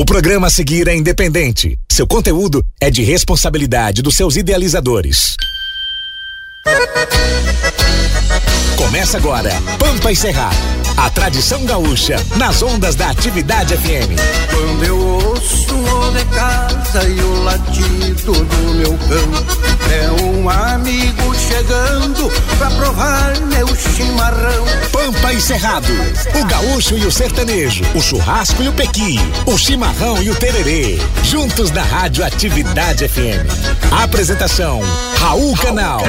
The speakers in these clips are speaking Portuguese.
O programa a seguir é independente. Seu conteúdo é de responsabilidade dos seus idealizadores. Começa agora, Pampa e Cerrado. A tradição gaúcha nas ondas da atividade FM. Quando eu ouço o de casa e o latido do meu cão, é um amigo chegando pra provar meu chimarrão. Pampa e Cerrado. O gaúcho e o sertanejo. O churrasco e o pequi. O chimarrão e o tererê. Juntos na rádio Atividade FM. Apresentação: Raul Canal.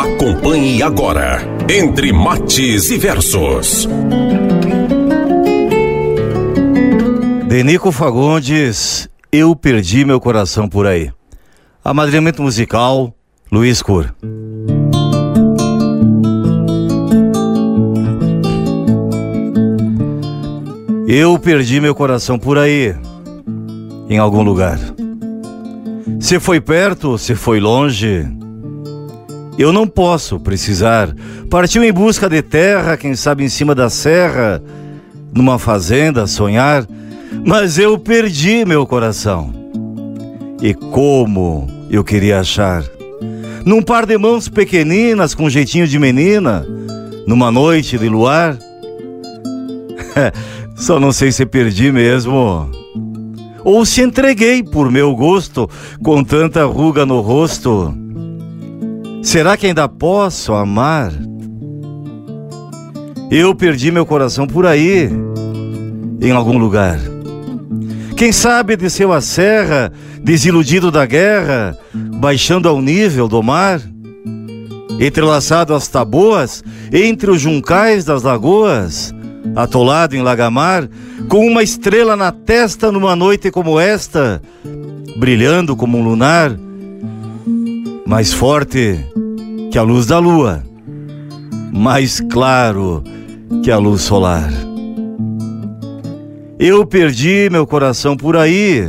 Acompanhe agora Entre Mates e Versos. Denico Fagundes, Eu Perdi Meu Coração Por Aí. Amadrinhamento musical, Luiz Cur. Eu perdi meu coração por aí, em algum lugar. Se foi perto, se foi longe, eu não posso precisar. Partiu em busca de terra, quem sabe em cima da serra, numa fazenda, sonhar, mas eu perdi meu coração. E como eu queria achar? Num par de mãos pequeninas, com jeitinho de menina, numa noite de luar. Só não sei se perdi mesmo. Ou se entreguei por meu gosto, com tanta ruga no rosto. Será que ainda posso amar? Eu perdi meu coração por aí, em algum lugar. Quem sabe desceu a serra, desiludido da guerra, baixando ao nível do mar? Entrelaçado às taboas, entre os juncais das lagoas, atolado em lagamar, com uma estrela na testa numa noite como esta, brilhando como um lunar, mais forte que a luz da lua, mais claro que a luz solar. Eu perdi meu coração por aí,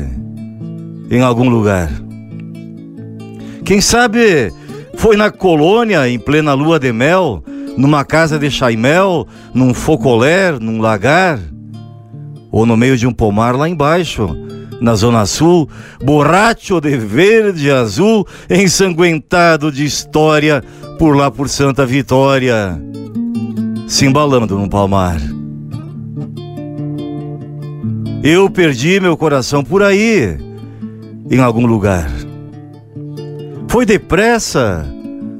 em algum lugar. Quem sabe foi na colônia, em plena lua de mel, numa casa de chaimel, num focoler, num lagar, ou no meio de um pomar lá embaixo, na zona sul, borracho de verde azul, ensanguentado de história por lá por Santa Vitória, se embalando num palmar. Eu perdi meu coração por aí, em algum lugar. Foi depressa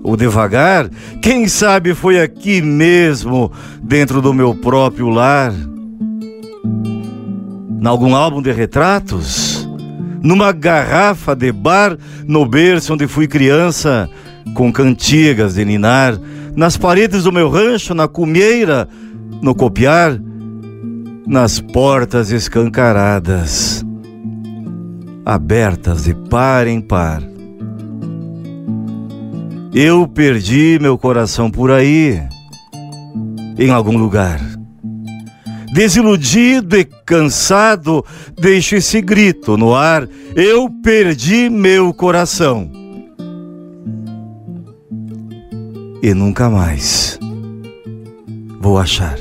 ou devagar, quem sabe foi aqui mesmo, dentro do meu próprio lar. Em algum álbum de retratos, numa garrafa de bar, no berço onde fui criança, com cantigas de ninar, nas paredes do meu rancho, na cumieira, no copiar, nas portas escancaradas, abertas de par em par. Eu perdi meu coração por aí, em algum lugar. Desiludido e cansado, deixo esse grito no ar: eu perdi meu coração. E nunca mais vou achar.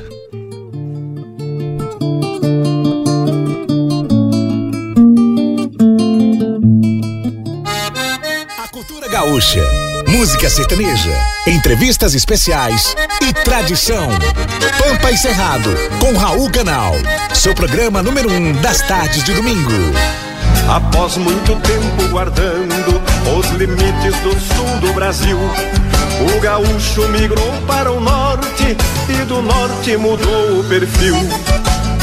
A cultura gaúcha, música sertaneja, entrevistas especiais e tradição. Pampa e Cerrado, com Raul Canal. Seu programa número um das tardes de domingo. Após muito tempo guardando os limites do sul do Brasil, o gaúcho migrou para o norte e do norte mudou o perfil.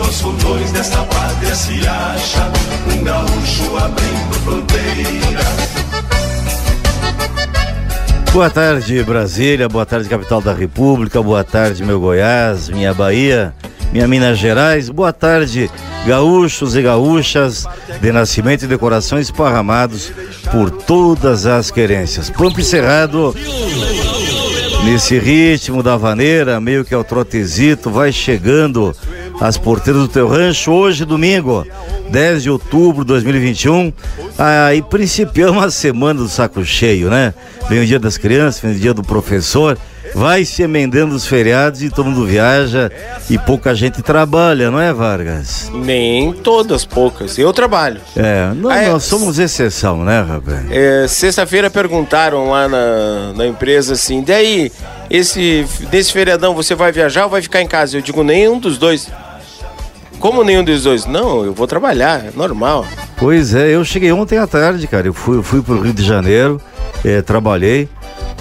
Nos fundões desta pátria se acha um gaúcho abrindo fronteiras. Boa tarde, Brasília. Boa tarde, capital da República. Boa tarde, meu Goiás, minha Bahia. minha Minas Gerais. Boa tarde, gaúchos e gaúchas de nascimento e decoração esparramados por todas as querências. Pampo Cerrado, nesse ritmo da vaneira, meio que ao trotezito, vai chegando às porteiras do teu rancho hoje, domingo, 10 de outubro de 2021. Aí principiamos a semana do saco cheio, né? Vem o dia das crianças, vem o dia do professor vai se emendando os feriados e todo mundo viaja e pouca gente trabalha, não é, Vargas? Nem todas, poucas. Eu trabalho. É, não, Ah, é. nós somos exceção, né, rapaz? É, Sexta-feira perguntaram lá na, na empresa assim: daí, esse, desse feriadão você vai viajar ou vai ficar em casa? Eu digo: nenhum dos dois. Como nenhum dos dois? Não, eu vou trabalhar, é normal. Pois é, eu cheguei ontem à tarde, cara. Eu fui, fui pro Rio de Janeiro, eh, trabalhei,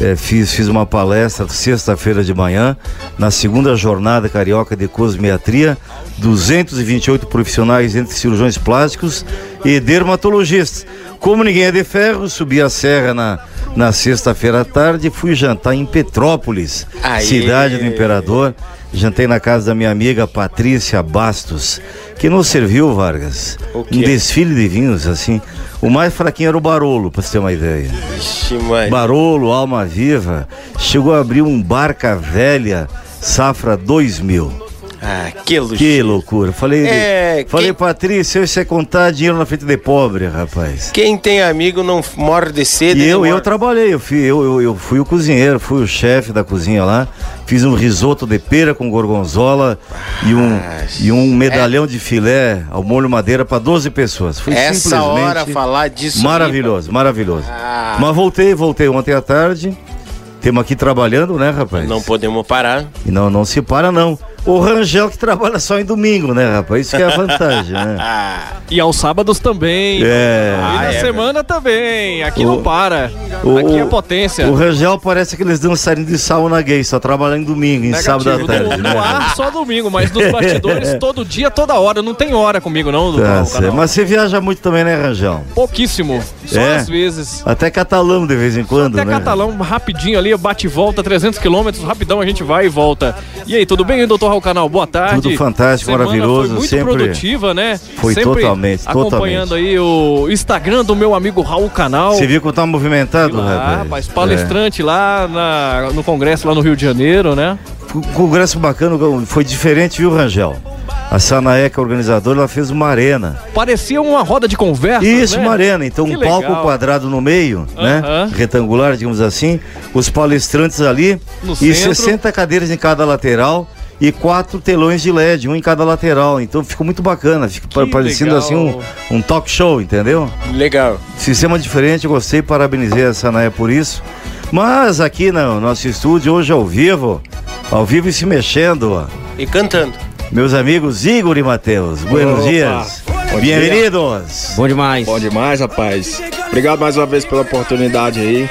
eh, fiz, fiz uma palestra sexta-feira de manhã, na segunda jornada carioca de cosmiatria, 228 profissionais entre cirurgiões plásticos e dermatologistas. Como ninguém é de ferro, subi a serra na, na sexta-feira à tarde e fui jantar em Petrópolis, Aê. cidade do imperador. Jantei na casa da minha amiga Patrícia Bastos, que nos serviu, Vargas, um desfile de vinhos, assim. O mais fraquinho era o Barolo, pra você ter uma ideia. Ixi, mãe. Barolo, Alma Viva, chegou a abrir um Barca Velha Safra 2000. Ah, que luxo. Que loucura. Falei, É, falei quem- Patrícia, isso é contar dinheiro na frente de pobre, rapaz. Quem tem amigo não morre de sede. E eu, eu trabalhei, eu fui, eu, eu, eu fui o cozinheiro, fui o chefe da cozinha lá. Fiz um risoto de pera com gorgonzola e um, Ah, e um medalhão de filé ao molho madeira para 12 pessoas. Foi Essa simplesmente hora falar disso. maravilhoso, maravilhoso. Ah. Mas voltei, voltei ontem à tarde. Temos aqui trabalhando, né, rapaz? Não podemos parar. E não, não se para, não. O Rangel que trabalha só em domingo, né, rapaz? Isso que é a vantagem, né? E aos sábados também. É. E na Ah, é semana também. Aqui O- não para. o- Aqui é potência. O Rangel parece aqueles dançarinos de sauna gay, só trabalha em domingo, em sábado à Negativo. tarde, no, né? no ar só domingo, mas nos bastidores todo dia, toda hora. Não tem hora comigo, não, do Tá canal. certo. Mas você viaja muito também, né, Rangel? Pouquíssimo. Só É? às vezes. Até catalão de vez em quando, Até né? Catalão, rapidinho ali, bate e volta, 300 quilômetros, rapidão a gente vai e volta. E aí, tudo bem, doutor Raul Canal? Boa tarde. Tudo fantástico, Semana maravilhoso, Foi muito sempre- produtiva, né? Foi Sempre totalmente, Acompanhando aí o Instagram do meu amigo Raul Canal. Você viu que eu tava movimentado, lá, rapaz? rapaz, palestrante lá na- no congresso lá no Rio de Janeiro, né? É. Congresso bacana foi diferente, viu, Rangel? A Sanaeca, organizadora, ela fez uma arena. Parecia uma roda de conversa, Isso, né? uma arena. Então, Que um palco legal. quadrado no meio, né? Aham. Retangular, digamos assim. Os palestrantes ali. No e centro. 60 cadeiras em cada lateral. E quatro telões de LED, um em cada lateral. Então ficou muito bacana. Fica pa- parecendo legal. assim um, um talk show, entendeu? Legal. Sistema diferente, eu gostei, parabenizei a Sanaé por isso. Mas aqui no nosso estúdio, hoje ao vivo, ao vivo e se mexendo, ó. E cantando. Meus amigos Igor e Matheus, buenos Opa. dias. Bom dia. Bem-vindos. Bom demais. Bom demais, rapaz. Obrigado mais uma vez pela oportunidade aí.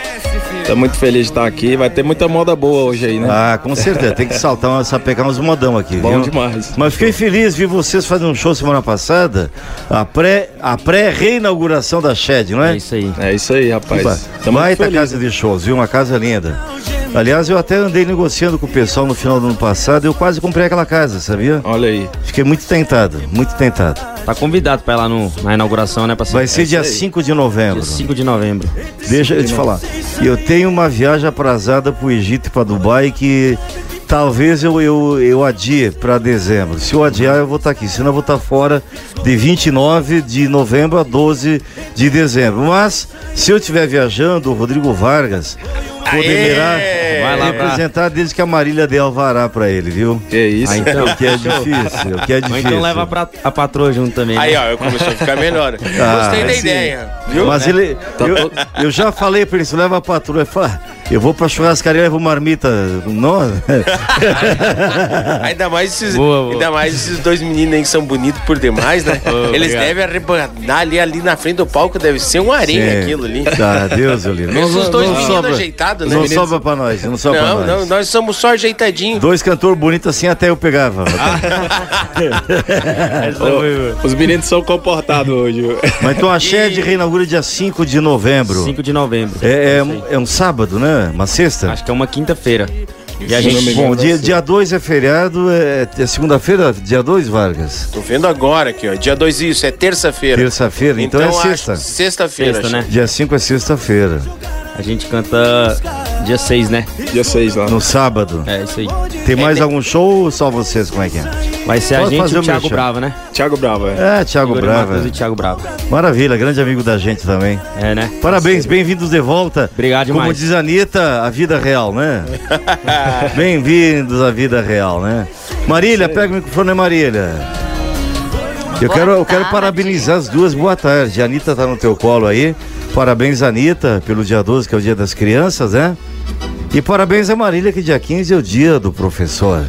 Tô muito feliz de estar aqui. Vai ter muita moda boa hoje aí, né? Ah, com certeza, tem que saltar, sapecar uns modão aqui, Bom viu? demais. Mas fiquei feliz, vi vocês fazendo um show semana passada, a pré a pré-reinauguração da Shed, não é? É isso aí. É isso aí, rapaz. Baita felizes. casa de shows, viu? Uma casa linda. Aliás, eu até andei negociando com o pessoal no final do ano passado e eu quase comprei aquela casa, sabia? Olha aí. Fiquei muito tentado, muito tentado. Tá convidado pra ir lá no, na inauguração, né, parceiro? Vai ser dia 5 de novembro. Dia 5 de novembro. Deixa eu te falar. Eu tenho uma viagem aprazada pro Egito e pra Dubai que talvez eu, eu, eu adie para dezembro. Se eu adiar, eu vou estar aqui. Senão eu vou estar fora de 29 de novembro a 12 de dezembro. Mas se eu estiver viajando, o Rodrigo Vargas poderá pra- representar desde que a Marília dê alvará para ele, viu? Que isso. Ah, então. O que é difícil, o que é Ou difícil. então leva pra, a patroa junto também. né? Aí, ó, começou a ficar melhor. Ah, Gostei da sim. ideia. Viu? Mas ele. Eu, eu já falei pra ele, se leva a patrulha. Ele fala, "Ah, eu vou pra churrascaria, levo marmita. Não, Ainda mais esses, Boa, boa. ainda mais esses dois meninos aí que são bonitos por demais, né? Eles obrigado. devem arrebanar ali, ali na frente do palco, deve ser um areia aquilo ali. Tá, Deus, eu livre. Esses dois meninos ajeitados, né? Não Meninos- sobra pra nós, não sobra Não, pra não, nós. nós somos só ajeitadinhos. Dois cantores bonitos assim até eu pegava. Ô, Os meninos são comportados hoje. Mas então a Shed reinaugura dia 5 de novembro. 5 de novembro. É, é, um- é um sábado, né? Uma sexta? Acho que é uma quinta-feira. E a gente, Bom, dia 2 é feriado, é, é segunda-feira, dia 2, Vargas? Tô vendo agora aqui, ó. Dia 2 isso, é terça-feira. Terça-feira, então, é acho- sexta. Sexta-feira. Sexta, né? Dia 5 é sexta-feira. A gente canta dia 6, né? Dia 6 lá. No sábado. É, isso aí. Tem mais algum show ou só vocês? Como é que é? Vai ser a Pode gente fazer e o Thiago. Brava, né? Thiago Bravo, é. É, Thiago Igor Brava. Matheus e Thiago Brava. Maravilha, grande amigo da gente também. É, né? Parabéns, bem-vindos de volta. Obrigado Como demais. diz a Anitta, a vida real, né? Bem-vindos à vida real, né? Marília, pega o microfone, Marília. Eu quero, eu quero parabenizar as duas. Boa tarde. A Anitta tá no teu colo aí. Parabéns, Anitta, pelo dia 12, que é o dia das crianças, né? E parabéns a Marília, que dia 15 é o dia do professor.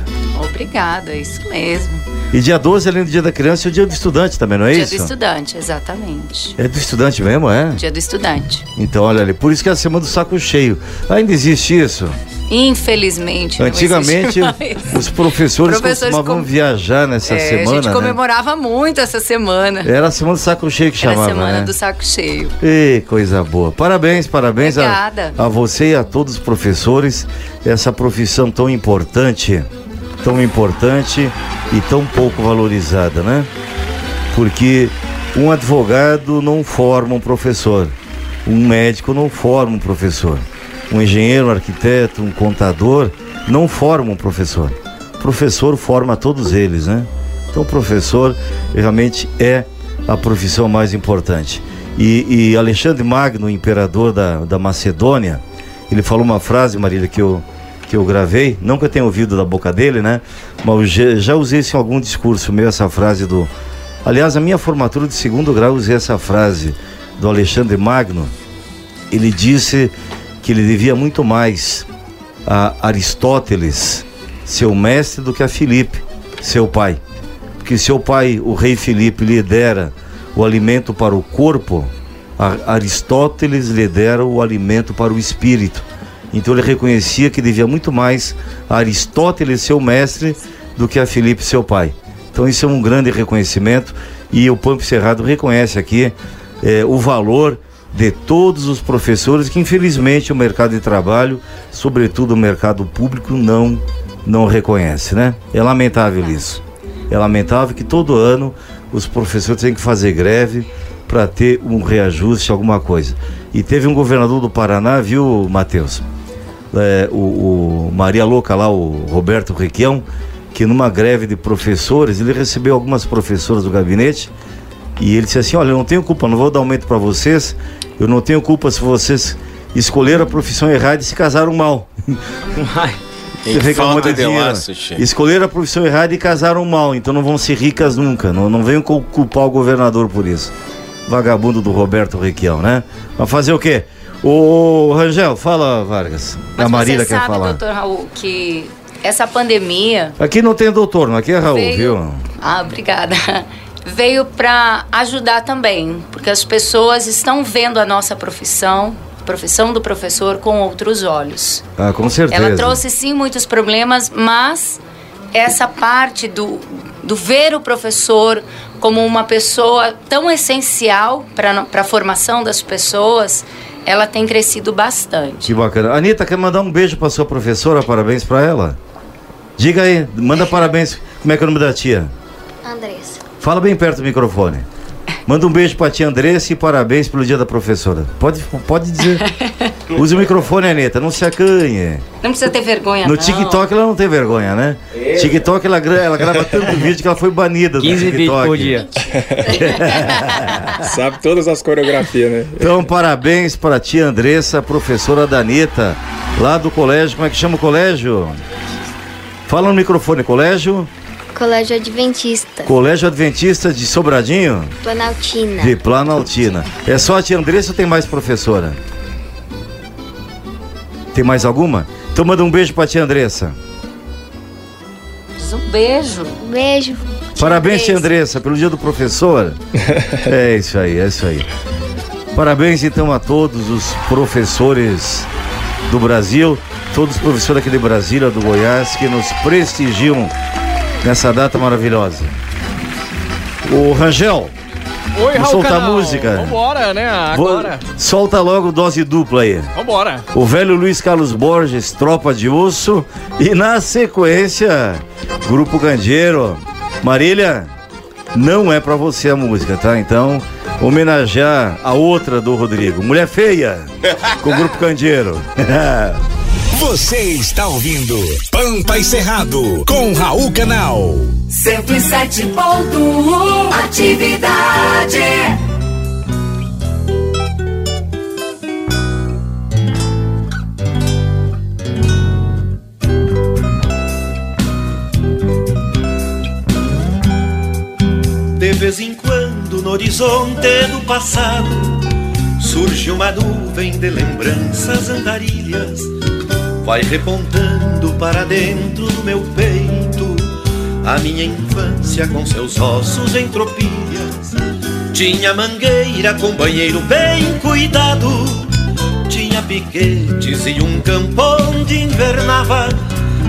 Obrigada, é isso mesmo. E dia 12, além do dia da criança, é o dia do estudante também, não é Dia isso? do estudante, exatamente. É do estudante mesmo, é? Dia do estudante. Então, olha ali, por isso que é a semana do saco cheio. Ainda existe isso? Infelizmente. Antigamente, os professores, Professores costumavam com- viajar nessa É, semana, a gente né? comemorava muito essa semana. Era a semana do saco cheio que Era a chamava, semana né? do saco cheio. Ei, coisa boa. Parabéns, parabéns a, a você e a todos os professores. Essa profissão tão importante, tão importante e tão pouco valorizada, né? Porque um advogado não forma um professor, um médico não forma um professor, um engenheiro, um arquiteto, um contador não forma um professor. Professor forma todos eles, né? Então, professor realmente é a profissão mais importante. E, e Alexandre Magno, imperador da, da Macedônia, ele falou uma frase, Marília, que eu, que eu gravei, eu tenha ouvido da boca dele, né? Mas já, já usei isso em algum discurso meu, essa frase do. Aliás, a minha formatura de segundo grau usei essa frase do Alexandre Magno. Ele disse que ele devia muito mais a Aristóteles, seu mestre, do que a Filipe, seu pai. Porque seu pai, o rei Filipe, lhe dera o alimento para o corpo, Aristóteles lhe dera o alimento para o espírito. Então ele reconhecia que devia muito mais a Aristóteles, seu mestre, do que a Filipe, seu pai. Então isso é um grande reconhecimento e o Pampo Cerrado reconhece aqui eh, o valor de todos os professores que infelizmente o mercado de trabalho, sobretudo o mercado público, não não reconhece, né? É lamentável isso. É lamentável que todo ano os professores têm que fazer greve para ter um reajuste, alguma coisa. E teve um governador do Paraná, viu, Matheus? É, o, o Maria Louca lá, o Roberto Requião, que numa greve de professores, ele recebeu algumas professoras do gabinete e ele disse assim: Olha, eu não tenho culpa, não vou dar aumento para vocês, eu não tenho culpa se vocês escolheram a profissão errada e se casaram mal. Reclamou falta de laço, che. Escolheram a profissão errada e casaram mal, então não vão ser ricas nunca. Não, não venham cu- culpar o governador por isso. Vagabundo do Roberto Requião, né? Mas fazer o quê? Ô Rangel, fala, Vargas. Mas a Marília quer sabe, falar. doutor Raul, que essa pandemia Aqui não tem doutor, não aqui é Raul, Veio- viu? Ah, obrigada. Veio para ajudar também, porque as pessoas estão vendo a nossa profissão, a profissão do professor, com outros olhos. Ah, com certeza. Ela trouxe sim muitos problemas, mas essa parte do, do ver o professor como uma pessoa tão essencial para a formação das pessoas, ela tem crescido bastante. Que bacana. Anitta, quer mandar um beijo pra sua professora? Parabéns pra ela? Diga aí, manda parabéns. Como é que é o nome da tia? Andressa. Fala bem perto do microfone. Manda um beijo pra tia Andressa e parabéns pelo dia da professora. Pode, pode dizer. Use o microfone, Anitta, não se acanhe. Não precisa ter vergonha, No não. TikTok ela não tem vergonha, né? TikTok ela, gra- ela grava tanto vídeo que ela foi banida do 15 TikTok. vídeos por dia. Sabe todas as coreografias, né? Então, parabéns para a tia Andressa, professora da Anitta, lá do colégio. Como é que chama o colégio? Fala no microfone, colégio? Colégio Adventista. Colégio Adventista de Sobradinho? Planaltina. De Planaltina. É só a tia Andressa ou tem mais professora? Tem mais alguma? Então manda um beijo pra tia Andressa. Um beijo. Beijo. Parabéns, tia Andressa, pelo dia do professor. é isso aí, é isso aí. Parabéns então a todos os professores do Brasil, todos os professores aqui de Brasília, do Goiás, que nos prestigiam nessa data maravilhosa. O Rangel, Oi, Vou Raul soltar Canal. música. Vambora, né? Vou- Agora. solta logo dose dupla aí. Vambora. O velho Luiz Carlos Borges, Tropa de Osso. E na sequência, Grupo Candeeiro. Marília, não é pra você a música, tá? Então, homenagear a outra do Rodrigo. Mulher Feia, com o Grupo Candeeiro. Você está ouvindo Pampa e Cerrado com Raul Canal. 107.1 Atividade. De vez em quando no horizonte do passado surge uma nuvem de lembranças andarilhas, vai repontando para dentro do meu peito a minha infância com seus ossos em tropilhas. Tinha mangueira com banheiro bem cuidado, tinha piquetes e um campo onde invernava.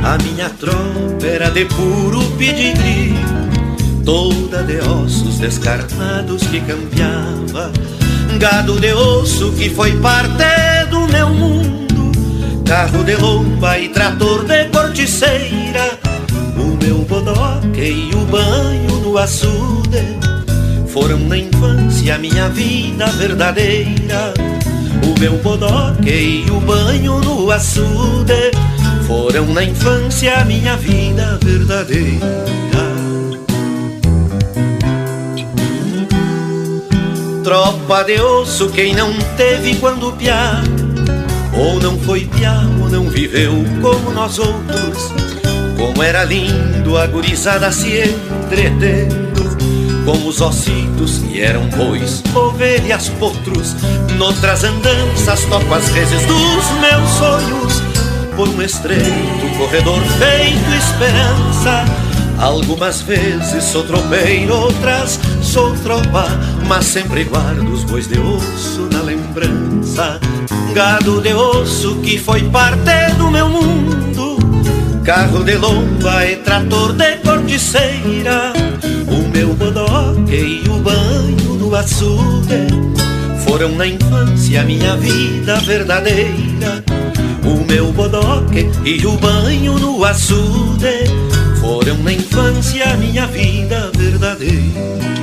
A minha tropa era de puro pedigree toda de ossos descarnados que campeava, gado de osso que foi parte do meu mundo, carro de lomba e trator de corticeira, o meu bodoque e o banho no açude foram na infância minha vida verdadeira. O meu bodoque e o banho no açude foram na infância minha vida verdadeira. Tropa de osso, quem não teve quando piá, ou não foi piá, ou não viveu como nós outros. Como era lindo a gurizada se entretendo, com os ossitos que eram bois, ovelhas, potros. Noutras andanças toco as reses dos meus sonhos, por um estreito corredor feito esperança. Algumas vezes sou tropeiro, outras sou tropa, mas sempre guardo os bois de osso na lembrança. Gado de osso que foi parte do meu mundo, carro de lomba e trator de corticeira. O meu bodoque e o banho no açude foram na infância minha vida verdadeira. O meu bodoque e o banho no açude foram na infância minha vida verdadeira.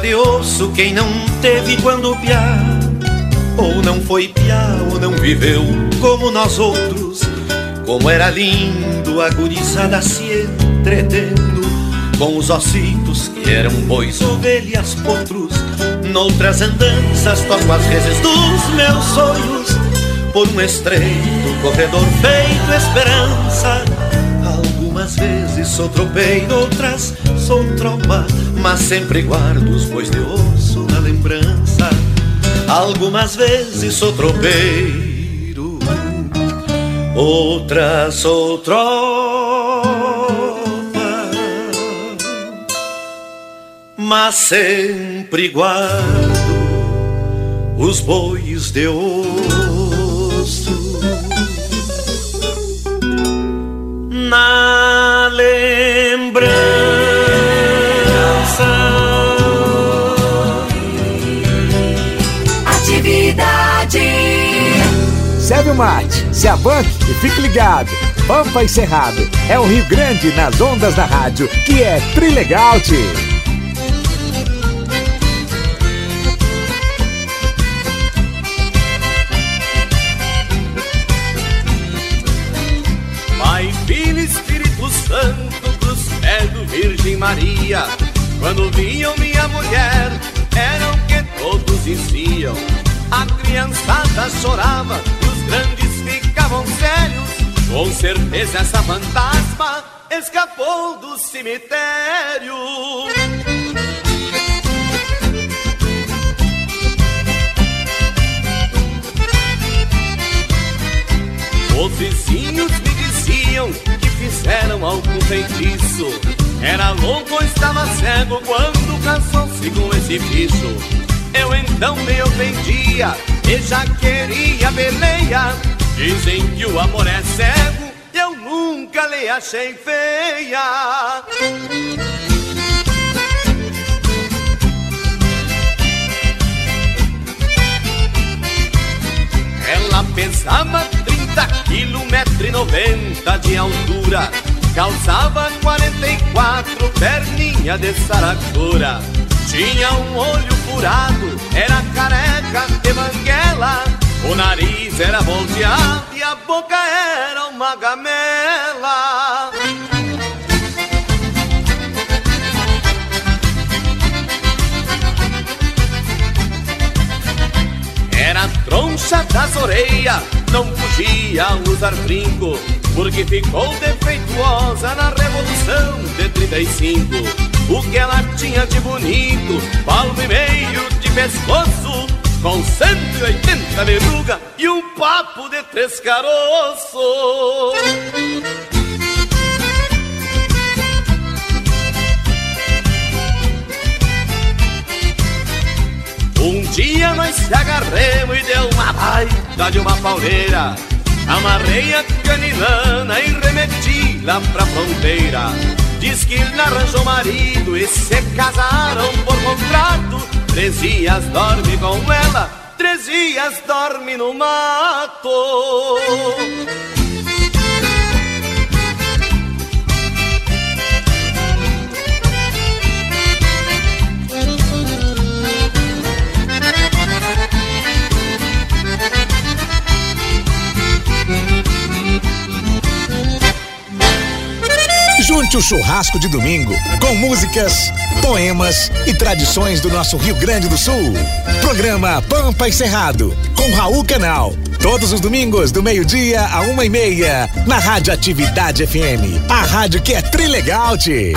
De osso, quem não teve quando piá, ou não foi piá, ou não viveu como nós outros. Como era lindo a gurizada se entretendo, com os ossitos que eram bois, ovelhas, potros. Noutras andanças toco as reses dos meus sonhos, por um estreito corredor feito esperança. Algumas vezes sou tropeiro, outras sou tropa, mas sempre guardo os bois de osso na lembrança. Algumas vezes sou tropeiro, outras sou tropa, mas sempre guardo os bois de osso na lembrança. Atividade. Serve o mate, se abanque e fique ligado. Pampa e Cerrado é o Rio Grande nas ondas da rádio, que é Trilegal, tio. Maria. Quando viam minha mulher, eram que todos diziam. A criançada chorava e os grandes ficavam sérios. Com certeza essa fantasma escapou do cemitério. Os vizinhos me diziam que fizeram algum feitiço. Era louco ou estava cego quando casou-se com esse bicho. Eu então me ofendia e já queria peleia. Dizem que o amor é cego, eu nunca lhe achei feia. Ela pesava 30 quilos, metro e 90 de altura Calçava 44, perninha de saracura. Tinha um olho furado, era careca de banguela O nariz era volteado e a boca era uma gamela. Era troncha das orelhas, não podia usar brinco, porque ficou defeituosa na Revolução de 35. O que ela tinha de bonito, palmo e meio de pescoço, com 180 verruga e um papo de três caroços. Um dia nós se agarremos e deu uma baita de uma pauleira Amarrei a canilana e remeti lá pra fronteira. Diz que ele arranjou marido e se casaram por contrato. Três dias dorme com ela, três dias dorme no mato O churrasco de domingo com músicas, poemas e tradições do nosso Rio Grande do Sul. Programa Pampa e Cerrado com Raul Canal. Todos os domingos, do meio-dia a uma e meia, na Rádio Atividade FM. A rádio que é trilegal, -te.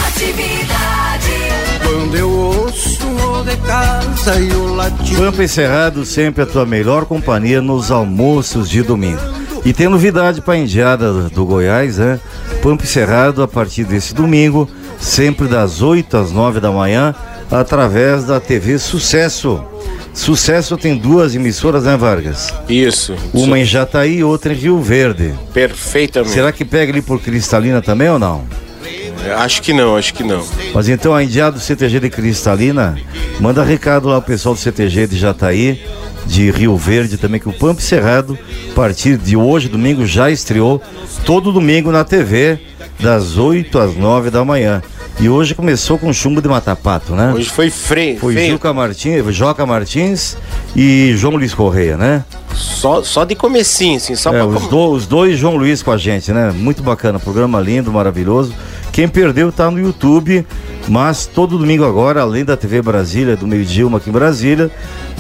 Quando eu ouço o de casa e o latim. Pampa e Cerrado, sempre a tua melhor companhia nos almoços de domingo. E tem novidade para a Indiada do Goiás, né? Pampa e Cerrado a partir desse domingo, sempre das 8 às 9 da manhã, através da TV Sucesso. Sucesso tem duas emissoras, né, Vargas? Isso. Uma em Jataí e outra em Rio Verde. Perfeitamente. Será que pega ali por Cristalina também ou não? Acho que não, acho que não. Mas então a Indiada do CTG de Cristalina, manda recado lá ao pessoal do CTG de Jataí, de Rio Verde também, que o Pampa Cerrado, a partir de hoje, domingo, já estreou todo domingo na TV, das 8 às 9 da manhã. E hoje começou com chumbo de matapato, né? Hoje foi freio. Foi feio. Juca Martins, Joca Martins e João Luiz Correia, né? Só, só de comecinho, assim, só É, pra os, do- os dois João Luiz com a gente, né? Muito bacana, programa lindo, maravilhoso. Quem perdeu tá no YouTube, mas todo domingo agora, além da TV Brasília, do meio-dia, uma aqui em Brasília,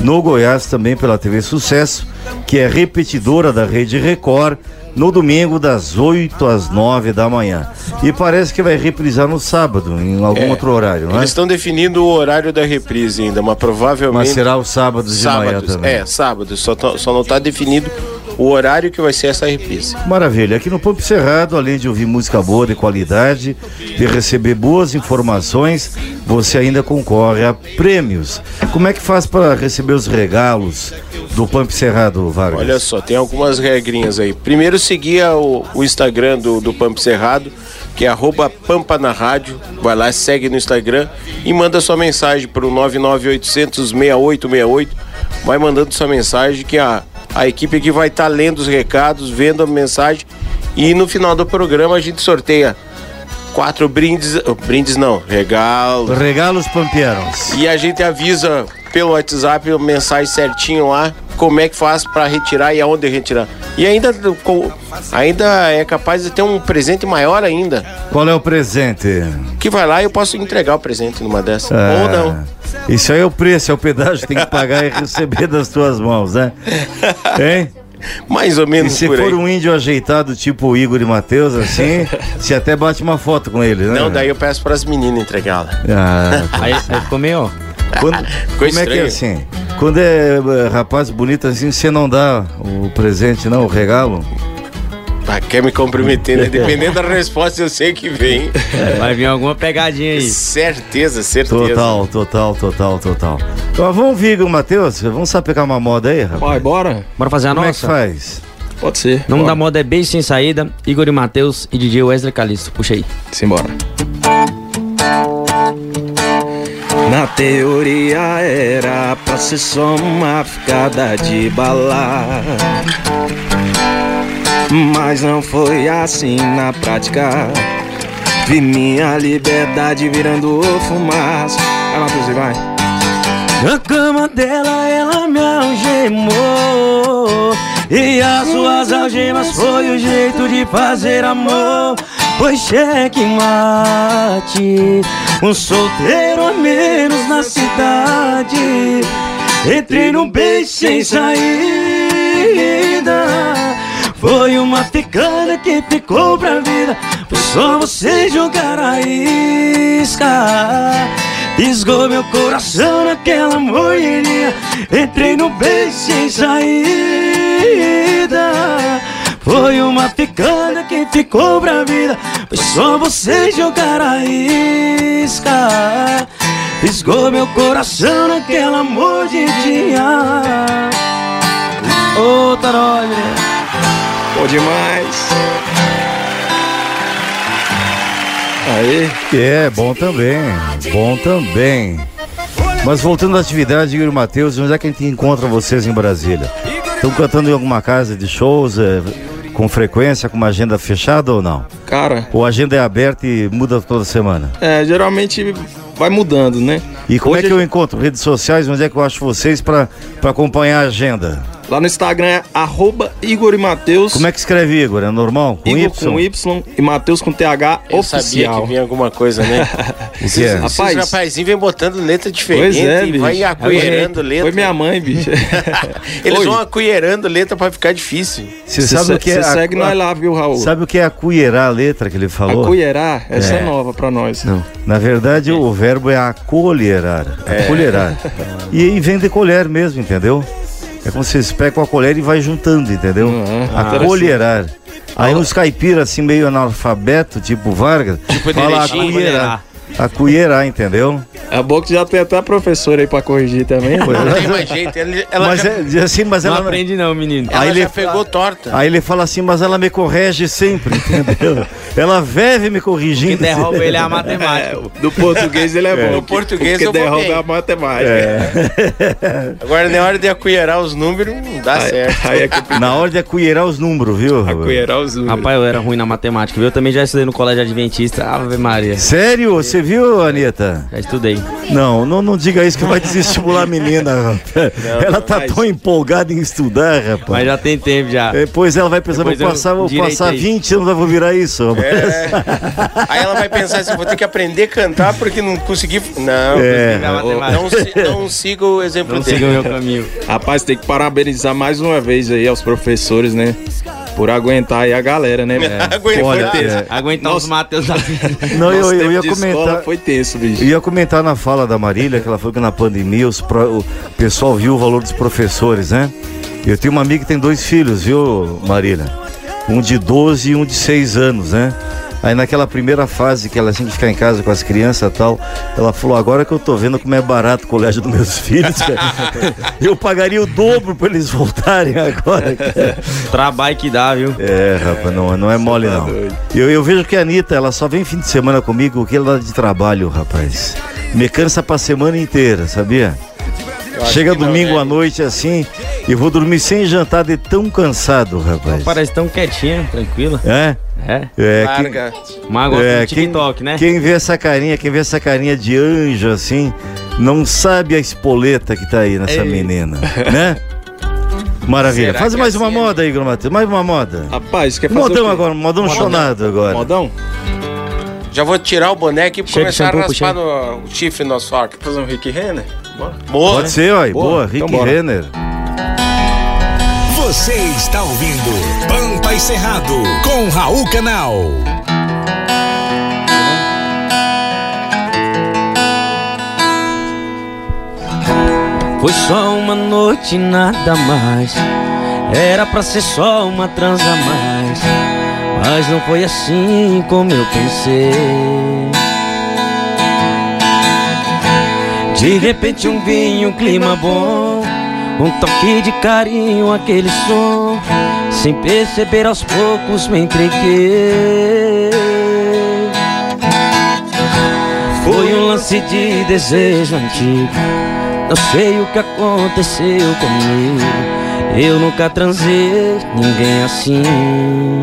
no Goiás também pela TV Sucesso, que é repetidora da Rede Record, no domingo das 8 às 9 da manhã. E parece que vai reprisar no sábado, em algum É, outro horário, não é? Eles estão definindo o horário da reprise ainda, mas provavelmente. Mas será o sábado de manhã Sábados, também. É, sábado. Só, só não está definido o horário que vai ser essa reprise. Maravilha. Aqui no Pampo Cerrado, além de ouvir música boa de qualidade, de receber boas informações, você ainda concorre a prêmios. Como é que faz para receber os regalos do Pampo Cerrado, Vargas? Olha só, tem algumas regrinhas aí. Primeiro, seguir o, o Instagram do, do Cerrado, que é arroba Pampa na Rádio. Vai lá, segue no Instagram e manda sua mensagem para o 99800 6868. Vai mandando sua mensagem que a, a equipe aqui vai estar lendo os recados, vendo a mensagem e no final do programa a gente sorteia quatro brindes, oh, brindes não, regalos. Regalos pampianos. E a gente avisa pelo WhatsApp, mensagem certinho lá, como é que faz para retirar e aonde retirar. E ainda, ainda é capaz de ter um presente maior ainda. Qual é o presente? Que vai lá e eu posso entregar o presente numa dessas. Ah, Ou não. Isso aí é o preço, é o pedágio que tem que pagar e receber das tuas mãos, né? Hein? Mais ou E menos se por for aí. um índio ajeitado, tipo o Igor e Matheus, assim, você até bate uma foto com ele, né? Não, daí eu peço para as meninas entregá-la. Ah, tá. Aí, aí ficou meio. Quando- como é que é estranho. assim? Quando é eh, rapaz bonito assim, você não dá o presente, não, o regalo? Ah, quer me comprometer, né? Dependendo da resposta, eu sei que vem. Vai vir alguma pegadinha aí. Certeza, certeza. Total, total, total, total. Então, vamos vir, Igor Matheus? Vamos sapecar uma moda aí, rapaz? Vai, bora. Bora fazer a Como nossa? é que faz? Pode ser. O nome Bora. da moda é Beijo Sem Saída, Igor e Matheus e DJ Wesley Calisto. Puxa aí. Simbora. Na teoria era pra ser só uma ficada de bala. Mas não foi assim na prática. Vi minha liberdade virando fumaça. Vai, Matheus, vai. Na cama dela ela me algemou E as suas algemas foi o jeito de fazer amor Foi mate Um solteiro a menos na cidade. Entrei num beijo sem saída. Foi uma ficada que ficou pra vida. Foi só você jogar a isca. Fisgou meu coração naquela moinha Entrei no beijo sem saída Foi uma ficada que ficou pra vida Foi só você jogar a isca Fisgou meu coração naquela mordidinha Ô, Taróide Bom demais. Aí. É, bom também, bom também. Mas voltando à atividade, Igor e Matheus, onde é que a gente encontra vocês em Brasília? Estão cantando em alguma casa de shows, é, com frequência, com uma agenda fechada ou não? Cara, Ou a agenda é aberta e muda toda semana? é, geralmente vai mudando, né? E como Hoje é que eu encontro? Redes sociais, onde é que eu acho vocês para acompanhar a agenda? Lá no Instagram é arroba Igor e Matheus. Como é que escreve Igor? É normal? Com Igor Y? com Y e Matheus com TH Eu sabia oficial. que vinha alguma coisa, né? É? Esses Rapaz. rapazinhos vêm botando letra diferente Pois é, e bicho. vai acuerando letra. Foi minha mãe, bicho. Eles Oi. vão acuerando letra pra ficar difícil. Você Cê sabe se- o que é? cê a- segue nós lá, viu, Raul? Sabe o que é acuierar a letra que ele falou? Acuierar, essa é. É. nova pra nós. Não. Na verdade, o verbo é acolherar. É. Acolherar. E aí vem de colher mesmo, entendeu? É como se você pega com a colher e vai juntando, entendeu? Uhum. Acolherar. Aí uns caipiras assim meio analfabeto, tipo Vargas, Tipo fala Derechim, acuierar. Acuierar, entendeu? É bom que já tem até a professora aí pra corrigir também. Não tem mais jeito. Ela, ela mas já, é assim, mas Não ela aprende não, menino. ela aí já ele- pegou torta. Aí ele fala assim, mas ela me corrige sempre, entendeu? ela vive me Quem corrigindo. derruba ele é a matemática. É, do português ele é, bom. No português eu vou derruba bem. a matemática. Agora, na hora de acuierar os números, não dá Aí, certo. aí é que Na hora de acuierar os números, viu? acuierar os números. Rapaz, eu era ruim na matemática, viu? Eu também já estudei no colégio adventista. Ave Maria. Sério? Você viu, Anitta? Já estudei. Não, não, não diga isso que vai desestimular a menina, rapaz. ela tá mas- tão empolgada em estudar, rapaz. Mas já tem tempo já. Depois ela vai pensar, vou Depois eu passar, vou passar 20 anos, vou virar isso. rapaz. É. Aí ela vai pensar assim, vou ter que aprender a cantar porque não consegui. Não, É. não, si- não siga o exemplo Não dele. siga o meu caminho. Rapaz, tem que parabenizar mais uma vez aí aos professores, né? Por aguentar aí a galera, né? Aguenta- Olha, Foi tenso. é, Aguentar os Matheus da vida. não, eu, eu ia comentar. Foi tenso, bicho. Eu ia comentar na fala da Marília que ela falou que na pandemia os pro- o pessoal viu o valor dos professores, né? Eu tenho uma amiga que tem dois filhos, viu, Marília? Um de 12 e um de 6 anos, né? Aí naquela primeira fase que ela tinha que ficar em casa com as crianças e tal, ela falou, agora que eu tô vendo como é barato o colégio dos meus filhos, cara, eu pagaria o dobro pra eles voltarem agora. cara." Trabalho que dá, viu? É, rapaz, não, não é mole não. Eu, eu vejo que a Anitta, ela só vem fim de semana comigo, o que ela dá de trabalho, rapaz. Me cansa pra semana inteira, sabia? Chega domingo à noite assim, e vou dormir sem jantar de tão cansado, rapaz. Parece tão quietinha, tranquila. É? É. É, quem, Larga. Mas agora é, no TikTok, né? quem vê essa carinha, quem vê essa carinha de anjo assim, não sabe a espoleta que tá aí nessa Ei. menina, né? Maravilha. Será Faz mais é uma assim, moda aí, Igor Matheus. Mais uma moda. Rapaz, quer fazer Modão o quê? agora, modão chonado agora. Modão? Já vou tirar o aqui e começar a raspar no, o chifre no asfalto. Fazer um Rick Renner? Bora. Boa. Pode ser, ó. Boa, Boa, Rick então. Renner. Você está ouvindo Pampa e Cerrado com Raul Canal. Foi só uma noite, nada mais. Era pra ser só uma transa a mais. Mas não foi assim como eu pensei. De repente um vinho, um clima bom, um toque de carinho, aquele som. Sem perceber aos poucos me entreguei. Foi um lance de desejo antigo. Não sei o que aconteceu comigo. Eu nunca transei ninguém assim.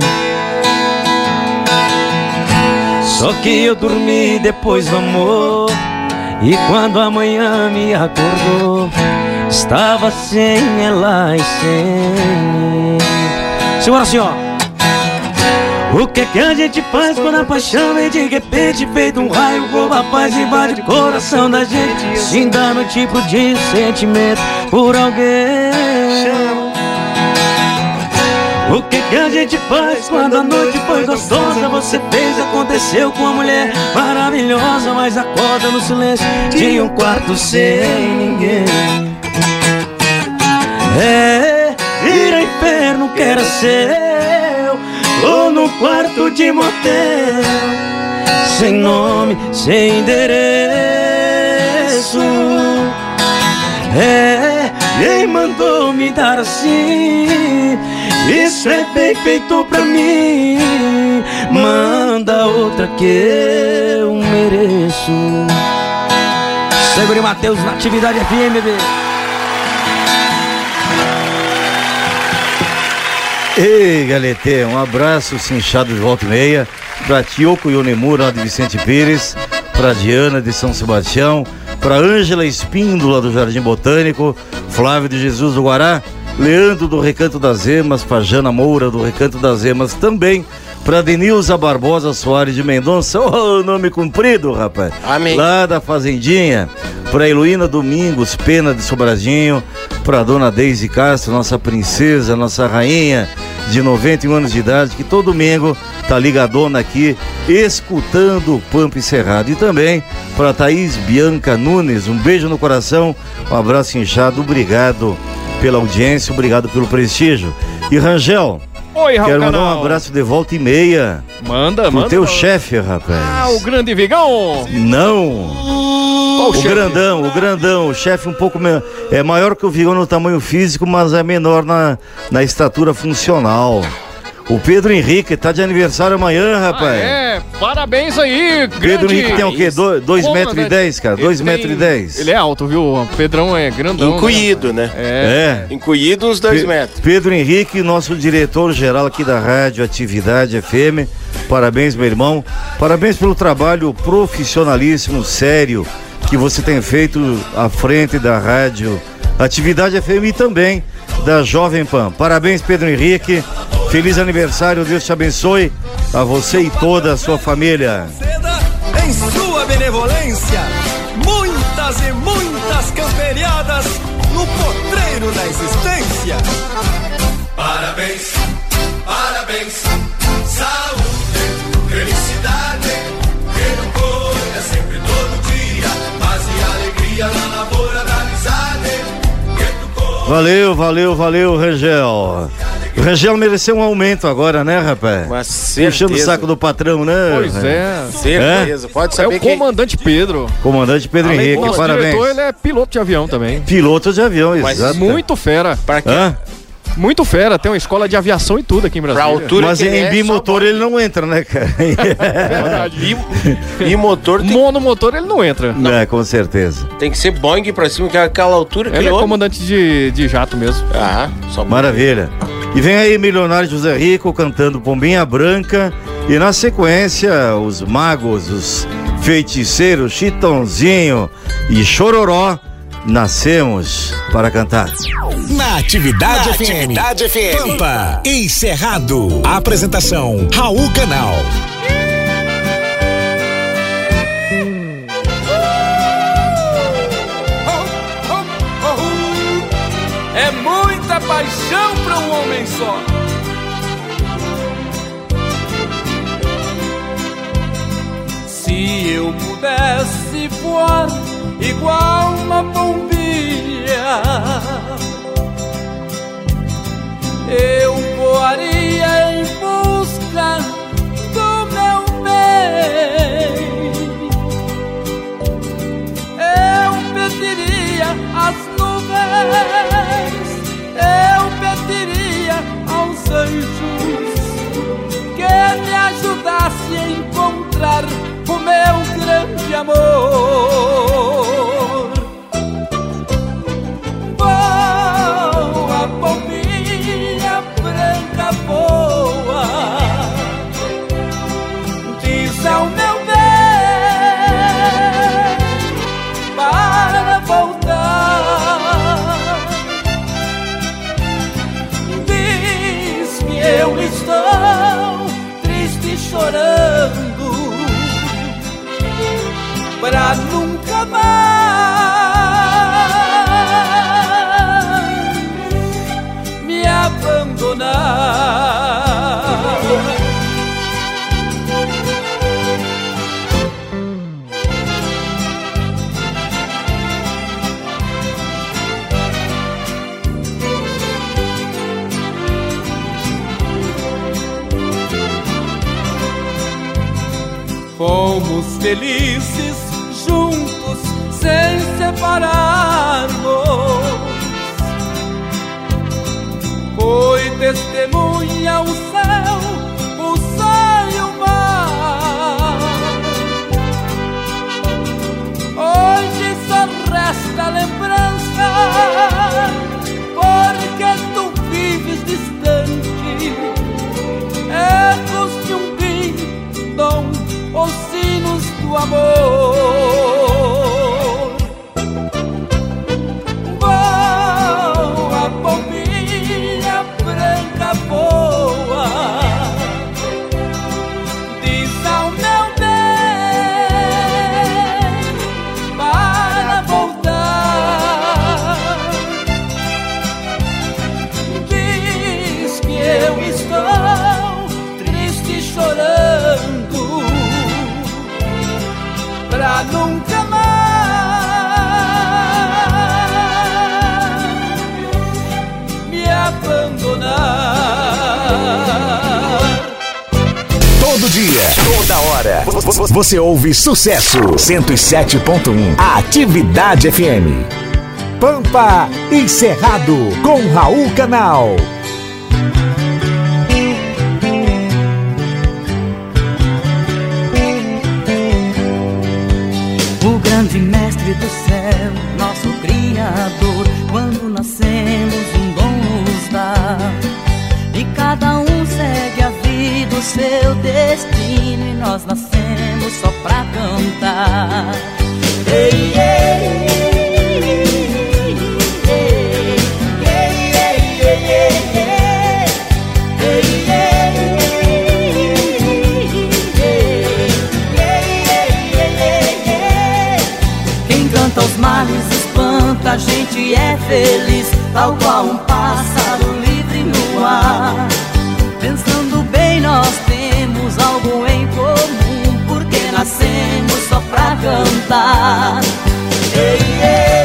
Só que eu dormi depois do amor. E quando amanhã me acordou, estava sem ela e sem assim, ó. O que que a gente faz quando a paixão vem de repente Feito um raio, rouba a paz, invade o coração da gente Sim, dá no tipo de sentimento por alguém O que que a gente faz quando a noite foi gostosa? Você fez, aconteceu com uma mulher maravilhosa Mas acorda no silêncio de um quarto sem ninguém. É, ir ao inferno quer ser ou no quarto de motel Sem nome, sem endereço. É, quem mandou me dar assim Isso é bem feito pra mim. Manda outra que eu mereço. Segure Matheus na atividade FM, bebê Ei, Galete, um abraço cinchado de volta e meia para Tioco Yonemura de Vicente Pires, para Diana de São Sebastião, para Ângela Espíndola do Jardim Botânico, Flávio de Jesus do Guará, Leandro do Recanto das Emas, para Jana Moura do Recanto das Emas também, para Denilza Barbosa Soares de Mendonça, ô nome comprido, rapaz. Amém. Lá da Fazendinha, para Heloína Domingos, Pena de Sobradinho, para Dona Deise Castro, nossa princesa, nossa rainha de 91 anos de idade, que todo domingo tá ligadona aqui, escutando o Pampa Encerrado. E também para Thaís Bianca Nunes, um beijo no coração, um abraço inchado, obrigado pela audiência, obrigado pelo prestígio. E Rangel, Oi, Raul quero mandar um abraço de volta e meia Manda, pro manda. teu chefe, rapaz. Ah, o grande Vigão. Não. Qual o chefe? grandão, o grandão, o chefe um pouco me- é maior que o Vigão no tamanho físico, mas é menor na, na estatura funcional. O Pedro Henrique tá de aniversário amanhã, rapaz. É, parabéns aí, Pedro grande. Henrique tem o quê? Do- dois Comandante. metros e dez, cara? Ele Dois tem- metros e dez. Ele é alto, viu? O Pedrão é grandão. Encolhido, né? É. É. Encolhido uns dois Pe- metros. Pedro Henrique, nosso diretor-geral aqui da Rádio Atividade FM. Parabéns, meu irmão. Parabéns pelo trabalho profissionalíssimo, sério, que você tem feito à frente da Rádio Atividade FM e também da Jovem Pan. Parabéns, Pedro Henrique. Feliz aniversário, Deus te abençoe. A você e toda a sua família. Em sua benevolência, muitas e muitas camperiadas no potreiro da existência. Parabéns, parabéns, saúde, felicidade, que não colha sempre todo dia, paz e alegria na lavoura. Valeu, valeu, valeu, Rangel. O Rangel mereceu um aumento agora, né, rapaz? Mas certeza. Puxando o saco do patrão, né? Pois velho? é. Certeza. Pode É saber o quem. comandante Pedro. Comandante Pedro Além do Henrique, nosso parabéns. diretor, ele é piloto de avião também. Piloto de avião, Mas exato. Muito fera. Quê? Hã? Muito fera. Tem uma escola de aviação e tudo aqui em Brasília. altura Mas em é, bimotor ele não entra, né, cara? Verdade. E motor tem, Monomotor ele não entra. é, com certeza. tem que ser Boeing pra cima, que é aquela altura que Ele é comandante de, de jato mesmo. Ah, só Maravilha. E vem aí Milionário José Rico cantando Pombinha Branca. E na sequência, os magos, os feiticeiros, Chitãozinho e Chororó, nascemos para cantar. Na Atividade Na FM. Atividade FM. Pampa. Encerrado. Apresentação Raul Canal. É muita paixão para um homem só. Se eu pudesse voar igual uma pombinha. Eu voaria em busca do meu bem. Eu pediria as nuvens, eu pediria aos anjos que me ajudasse a encontrar o meu grande amor. Nunca mais me abandonar. Todo dia, toda hora. vo- vo- Você ouve Sucesso 107.1. Atividade FM. Pampa e Cerrado com Raul Canal. Do céu, nosso Criador, quando nascemos um dom nos dá. E cada um segue a vida, o seu destino, e nós nascemos só pra cantar. Males espanta, a gente é feliz, tal qual um pássaro livre no ar. Pensando bem, nós temos algo em comum, porque nascemos só pra cantar. Ei, ei,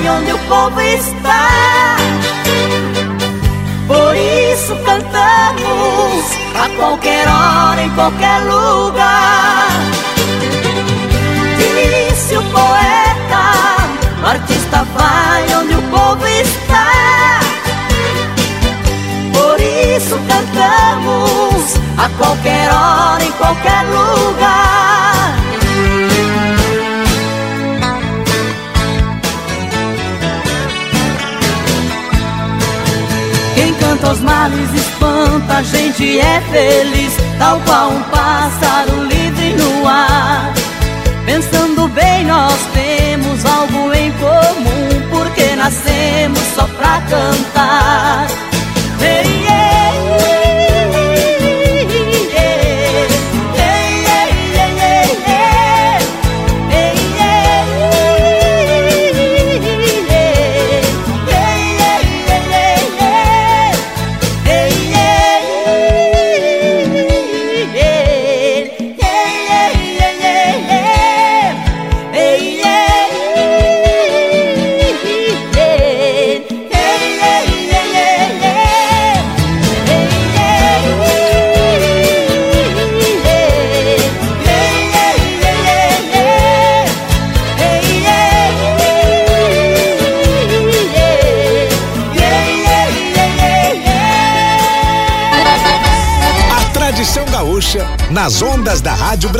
vai onde o povo está. Por isso cantamos a qualquer hora, em qualquer lugar. Disse o poeta, o artista vai onde o povo está. Por isso cantamos a qualquer hora, em qualquer lugar. Quem canta os males espanta, a gente é feliz, tal qual um pássaro livre no ar. Pensando bem, nós temos algo em comum, porque nascemos só pra cantar.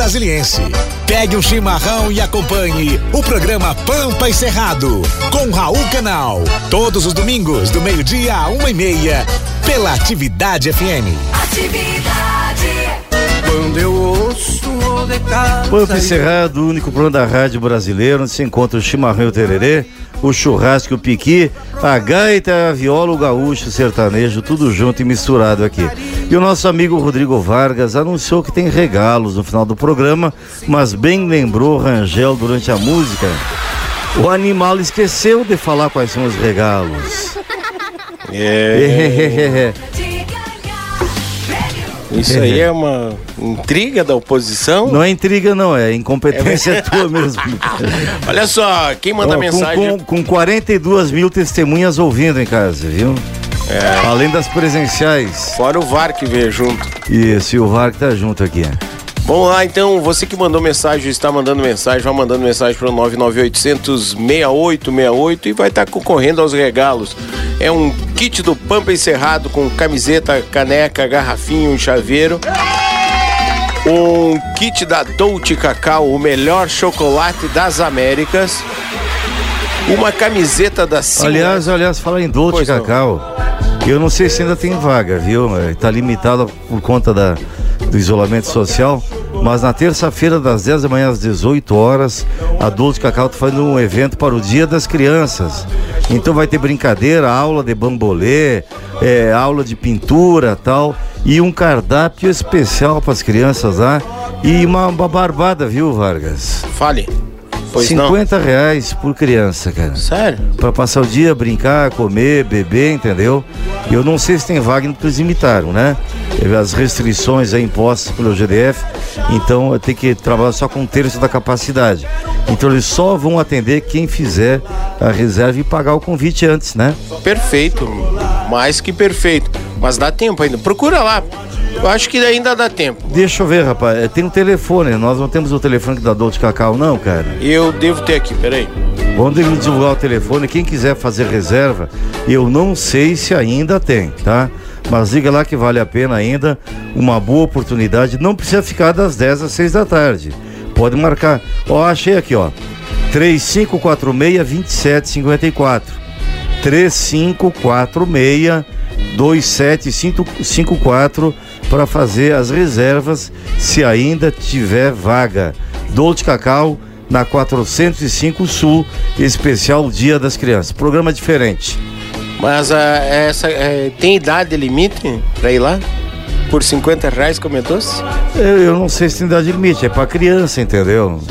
Brasiliense. Pegue um chimarrão e acompanhe o programa Pampa e Cerrado, com Raul Canal. Todos os domingos, do meio-dia a uma e meia, pela Atividade FM. Quando eu ouço o de casa Pampa Encerrado, o único programa da rádio brasileira, onde se encontra o chimarrão e o tererê, o churrasco e o piqui, a gaita, a viola, o gaúcho, o sertanejo, tudo junto e misturado aqui. E o nosso amigo Rodrigo Vargas anunciou que tem regalos no final do programa, mas bem lembrou Rangel durante a música. O animal esqueceu de falar quais são os regalos. É. Isso aí é uma intriga da oposição? Não é intriga, não, é incompetência tua mesmo. Olha só, quem manda Ó, com- mensagem. Com, com 42 mil testemunhas ouvindo em casa, viu? É. Além das presenciais. Fora o VAR que veio junto. Isso, e o VAR que tá junto aqui. Vamos lá, então, você que mandou mensagem, está mandando mensagem, vai mandando mensagem para o 99800 6868 e vai estar concorrendo aos regalos. É um kit do Pampa Encerrado com camiseta, caneca, garrafinho, um chaveiro. Um kit da Dolce Cacau, o melhor chocolate das Américas. Uma camiseta da Sim. Aliás, aliás, fala em Dolce Pois não. Eu não sei se ainda tem vaga, viu? Está limitado por conta da, do isolamento social. Mas na terça-feira, das 10 da manhã às 18 horas, a Dolce Cacau está fazendo um evento para o Dia das Crianças. Então vai ter brincadeira, aula de bambolê, é, aula de pintura tal. E um cardápio especial para as crianças lá. E uma, uma barbada, viu, Vargas? Fale. Pois não. 50 reais por criança, cara. Sério? Pra passar o dia, brincar, comer, beber, entendeu? Eu não sei se tem vaga, porque eles imitaram, né? As restrições aí impostas pelo GDF, então tem que trabalhar só com um terço da capacidade. Então eles só vão atender quem fizer a reserva e pagar o convite antes, né? Perfeito, mais que perfeito. Mas dá tempo ainda. Procura lá. Eu acho que ainda dá tempo. Deixa eu ver, rapaz. É, Tem um telefone, nós não temos o telefone que dá dor de cacau, não, cara. Eu devo ter aqui, peraí. Quando ele divulgar o telefone, quem quiser fazer reserva, eu não sei se ainda tem, tá? Mas liga lá que vale a pena ainda, uma boa oportunidade. Não precisa ficar das 10 às 6 da tarde. Pode marcar. Ó, achei aqui, ó. 3546-2754. 3546 2754 para fazer as reservas se ainda tiver vaga. Dolce Cacau na 405 Sul, especial Dia das Crianças. Programa diferente. Mas ah, essa eh, tem idade limite pra ir lá? Por 50 reais, comentou-se? Eu, eu não sei se tem idade limite, é para criança, entendeu?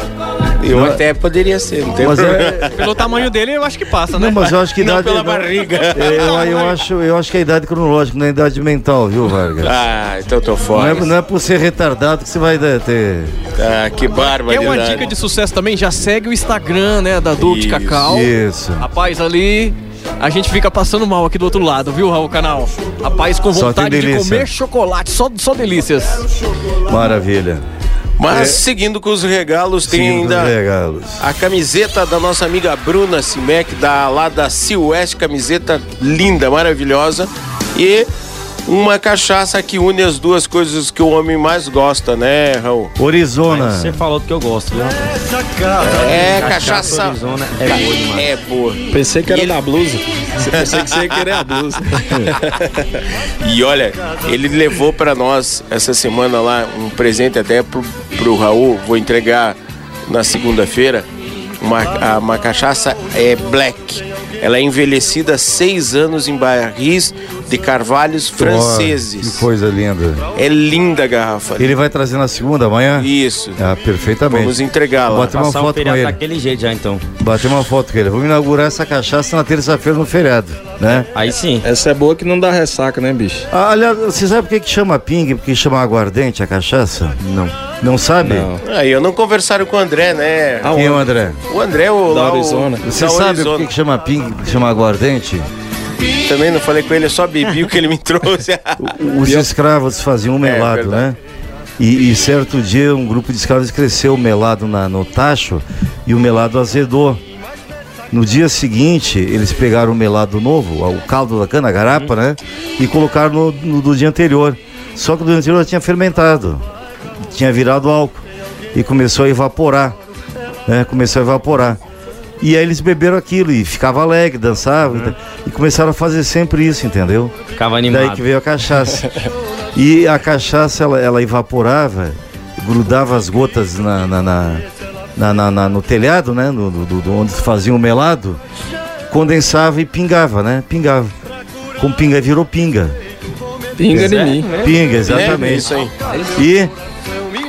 Eu Não- até poderia ser, não tem Mas é- problema. Pelo tamanho dele, eu acho que passa, né? Não, mas eu acho que Não idade. pela barriga. Eu, eu, acho, eu acho que é a idade cronológica, não é a idade mental, viu, Vargas? Ah, então eu tô Não fora. é, não é por ser retardado que você vai né, ter. Ah, que É barbaridade. uma dica de sucesso também, já segue o Instagram, né, da Dolce Isso, Cacau. Isso. Rapaz, ali a gente fica passando mal aqui do outro lado, viu, Raul Canal? Rapaz, com vontade de comer chocolate, só, só delícias. Maravilha. Mas É. seguindo com os regalos, tem Seguindo ainda os regalos. a camiseta da nossa amiga Bruna Simec, da, lá da Sea West, camiseta linda, maravilhosa. E uma cachaça que une as duas coisas que o homem mais gosta, né, Raul? Orizona. Você falou do que eu gosto, viu? É, Cachaça cachaça. Arizona é boa demais. É boa. Pensei que era ele- da blusa. Pensei que você ia querer a blusa. E olha, ele levou pra nós essa semana lá um presente até pro, pro Raul, vou entregar na segunda-feira, uma, a- uma cachaça é black. Ela é envelhecida há seis anos em barris de carvalhos Ó, que franceses. coisa linda. É linda a garrafa. Ele vai trazer na segunda amanhã? Isso. Ah, perfeitamente. Vamos entregar lá. Bater uma Passar um foto com ele. daquele jeito já, então. Bater uma foto com ele. Vamos inaugurar essa cachaça na terça-feira no feriado, né? Aí sim. Essa é boa que não dá ressaca, né, bicho? Ah, aliás, você sabe por que, que chama ping? Porque chama aguardente a cachaça? Não. Não sabe? Aí eu não conversaram com o André, né? Ah, Quem é o André? O André, o, Da lá, o- Arizona. Você da sabe Arizona. por que, que chama ping? Porque chama aguardente? Também não falei com ele, eu só bebi o que ele me trouxe. Os escravos faziam um melado, verdade. né? E, e certo dia um grupo de escravos cresceu o melado na- no tacho e o melado azedou. No dia seguinte, eles pegaram o melado novo, o caldo da cana, a garapa, né? E colocaram no, no do dia anterior. Só que do dia anterior já tinha fermentado. Tinha virado álcool e começou a evaporar, né? Começou a evaporar. E aí eles beberam aquilo e ficava alegre, dançavam e, e começaram a fazer sempre isso, entendeu? Ficava animado. Daí que veio a cachaça. e a cachaça ela, ela evaporava, grudava as gotas na, na, na- na- na- na- no telhado, né? No, do, do- onde faziam o melado, condensava e pingava, né? Pingava. Com pinga virou pinga. Pinga em mim. Pinga, exatamente. É, isso aí. E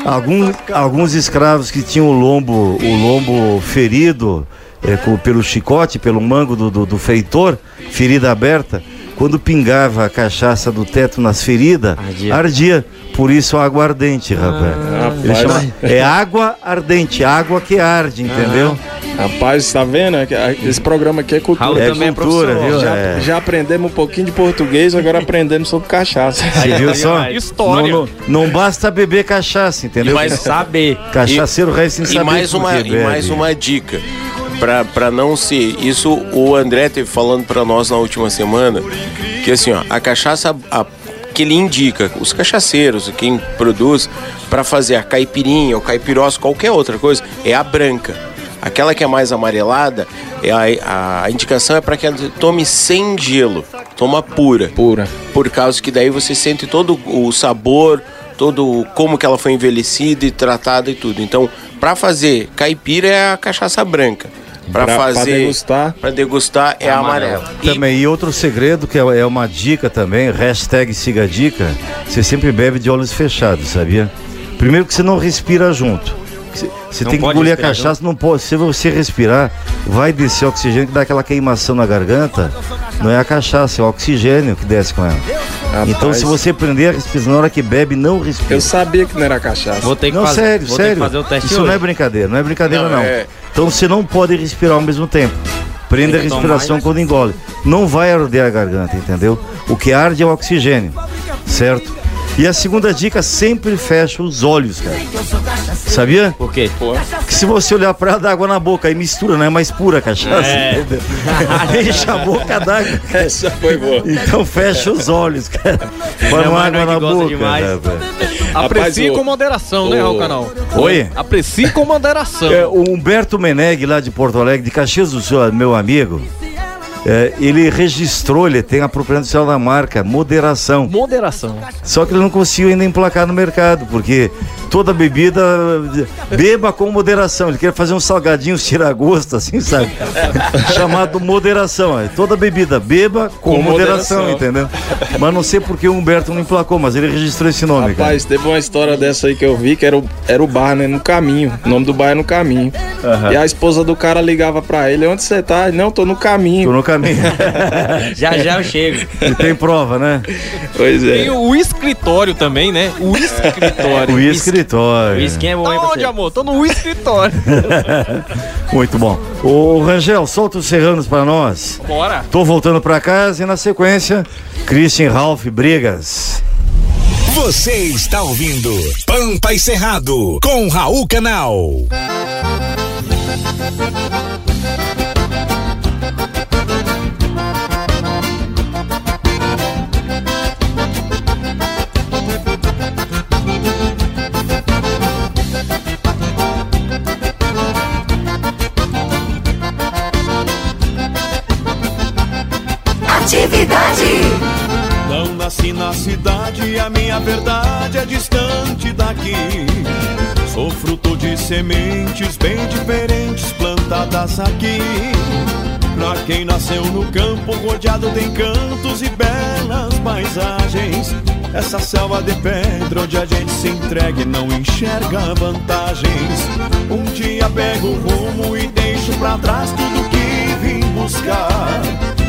alguns, alguns escravos que tinham o lombo, o lombo ferido é, com- pelo chicote, pelo mango do, do, do feitor, ferida aberta, quando pingava a cachaça do teto nas feridas, ardia. Por isso água ardente, rapaz. Ele rapaz. chama- é água ardente, água que arde, entendeu? Rapaz, tá vendo? É Esse programa aqui é cultura. Raul É também é cultura, professor. viu? Já, É. já aprendemos um pouquinho de português, agora aprendemos sobre cachaça. Você viu só? Não, não, não basta beber cachaça, entendeu? E mais- saber. Cachaceiro resta sem e saber mais por uma E mais uma dica. Pra, pra não ser. Isso o André teve falando pra nós na última semana. Que assim, ó, a cachaça a- que ele indica, os cachaceiros, quem produz, pra fazer a caipirinha, ou caipirós, qualquer outra coisa, é a branca. Aquela que é mais amarelada, é a, a indicação é para que ela tome sem gelo, toma pura. Pura. Por causa que daí você sente todo o sabor, todo como que ela foi envelhecida e tratada e tudo. Então, para fazer caipira é a cachaça branca. Para fazer degustar? para degustar é a amarela. Também, e outro segredo que é é uma dica também, hashtag siga a dica, você sempre bebe de olhos fechados, sabia? Primeiro que você não respira junto. Você- tem que engolir a cachaça, não pode. Se você respirar, vai descer oxigênio que dá aquela queimação na garganta. Não é a cachaça, é o oxigênio que desce com ela. Então, se você prender a respiração na hora que bebe, não respira. Eu sabia que não era cachaça. Vou ter que não, fazer- sério, vou ter que sério. fazer o teste Isso hoje. não é brincadeira, não é brincadeira Não, não. é- Então você não pode respirar ao mesmo tempo. Prenda a respiração quando engole. Não vai arder a garganta, entendeu? O que arde é o oxigênio, certo? E a segunda dica, sempre fecha os olhos, cara. Sabia? Por quê? Que se você olhar pra ela, dá água na boca, aí mistura, não é mais pura a cachaça. É. Enche a boca d'água. Essa foi boa. Então fecha os olhos, cara. Para não Ainda mais água na boca. rapaz. Aprecie o- com moderação, né, o- Raul Canal? Oi? Aprecie com moderação. É, o Humberto Meneg, lá de Porto Alegre, de Caxias do Sul, meu amigo, é, ele registrou, ele tem a propriedade social da marca Moderação. Moderação. Só que ele não conseguiu ainda emplacar no mercado, porque toda bebida beba com moderação. Ele quer fazer uns salgadinhos tira-gosto, assim, sabe? Chamado moderação. é. Toda bebida beba com, Com moderação, moderação. entendeu? Mas não sei porque o Humberto não emplacou, mas ele registrou esse nome, cara. Rapaz, teve uma história dessa aí que eu vi, que era o, era o bar, né? No caminho. O nome do bar é no caminho. E a esposa do cara ligava pra ele, onde você tá? Não, tô no caminho. Tô no caminho. Já já eu chego. E tem prova, né? Pois Tem é. o escritório também, né? O escritório. O escritório. O skin é bom, Tá hein, onde, amor? Tô no escritório. Muito bom. Ô Rangel, solta os serranos pra nós. Bora. Tô voltando pra casa e na sequência, Christian Ralph Brigas. Você está ouvindo Pampa e Cerrado com Raul Canal. Não nasci na cidade, a minha verdade é distante daqui. Sou fruto de sementes bem diferentes plantadas aqui. Pra quem nasceu no campo, rodeado de encantos e belas paisagens. Essa selva de pedra onde a gente se entrega e não enxerga vantagens. Um dia pego o rumo e deixo pra trás tudo que vim buscar.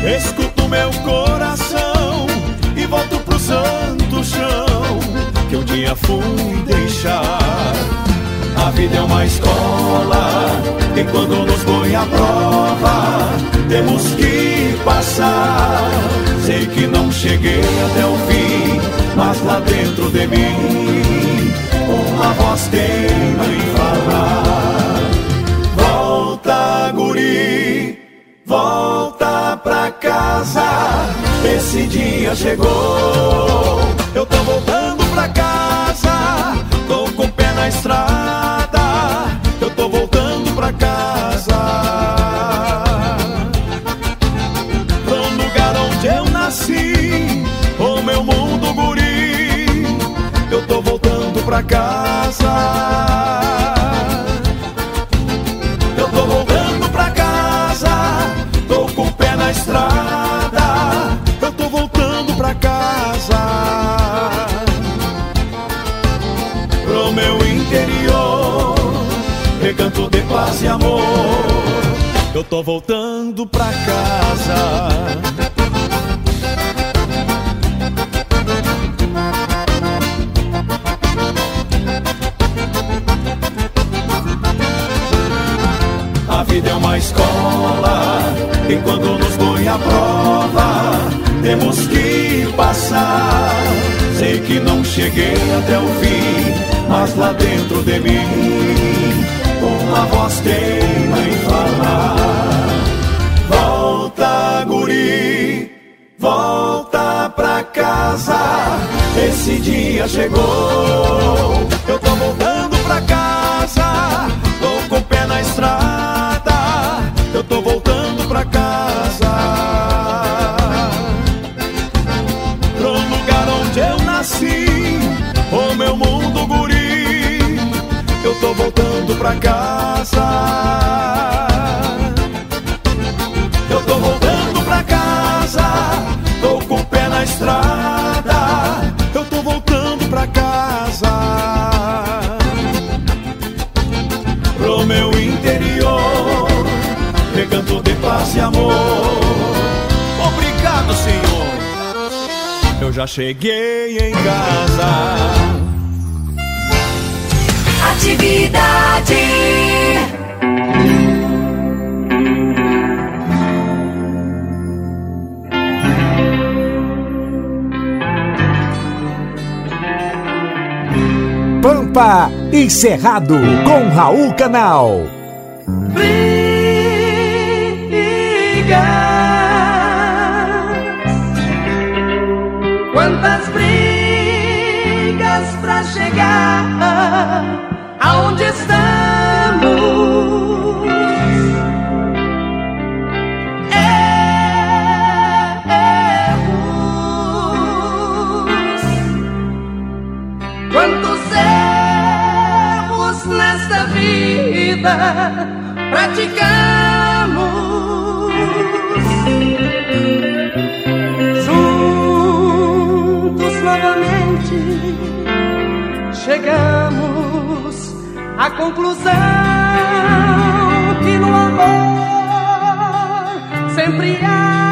Escuto meu coração e volto pro santo chão que um dia fui deixar. A vida é uma escola e quando nos põe à prova, temos que passar. Sei que não cheguei até o fim, mas lá dentro de mim, uma voz teima em falar. Volta, Volta pra casa, esse dia chegou. Eu tô voltando pra casa, tô com o pé na estrada. Eu tô voltando pra casa. Pra um lugar onde eu nasci, o meu mundo guri. Eu tô voltando pra casa. Paz e amor. Eu tô voltando pra casa. A vida é uma escola e quando nos põe à prova, temos que passar. Sei que não cheguei até o fim, mas lá dentro de mim, uma voz teima em falar. Volta, guri, volta pra casa. Esse dia chegou, pra casa. Eu tô voltando pra casa, tô com o pé na estrada. Eu tô voltando pra casa. Pro meu interior, recanto de paz e amor. Obrigado, Senhor. Eu já cheguei em casa. Atividade. Pampa e Cerrado com Raul Canal. Quantas conclusão que no amor sempre há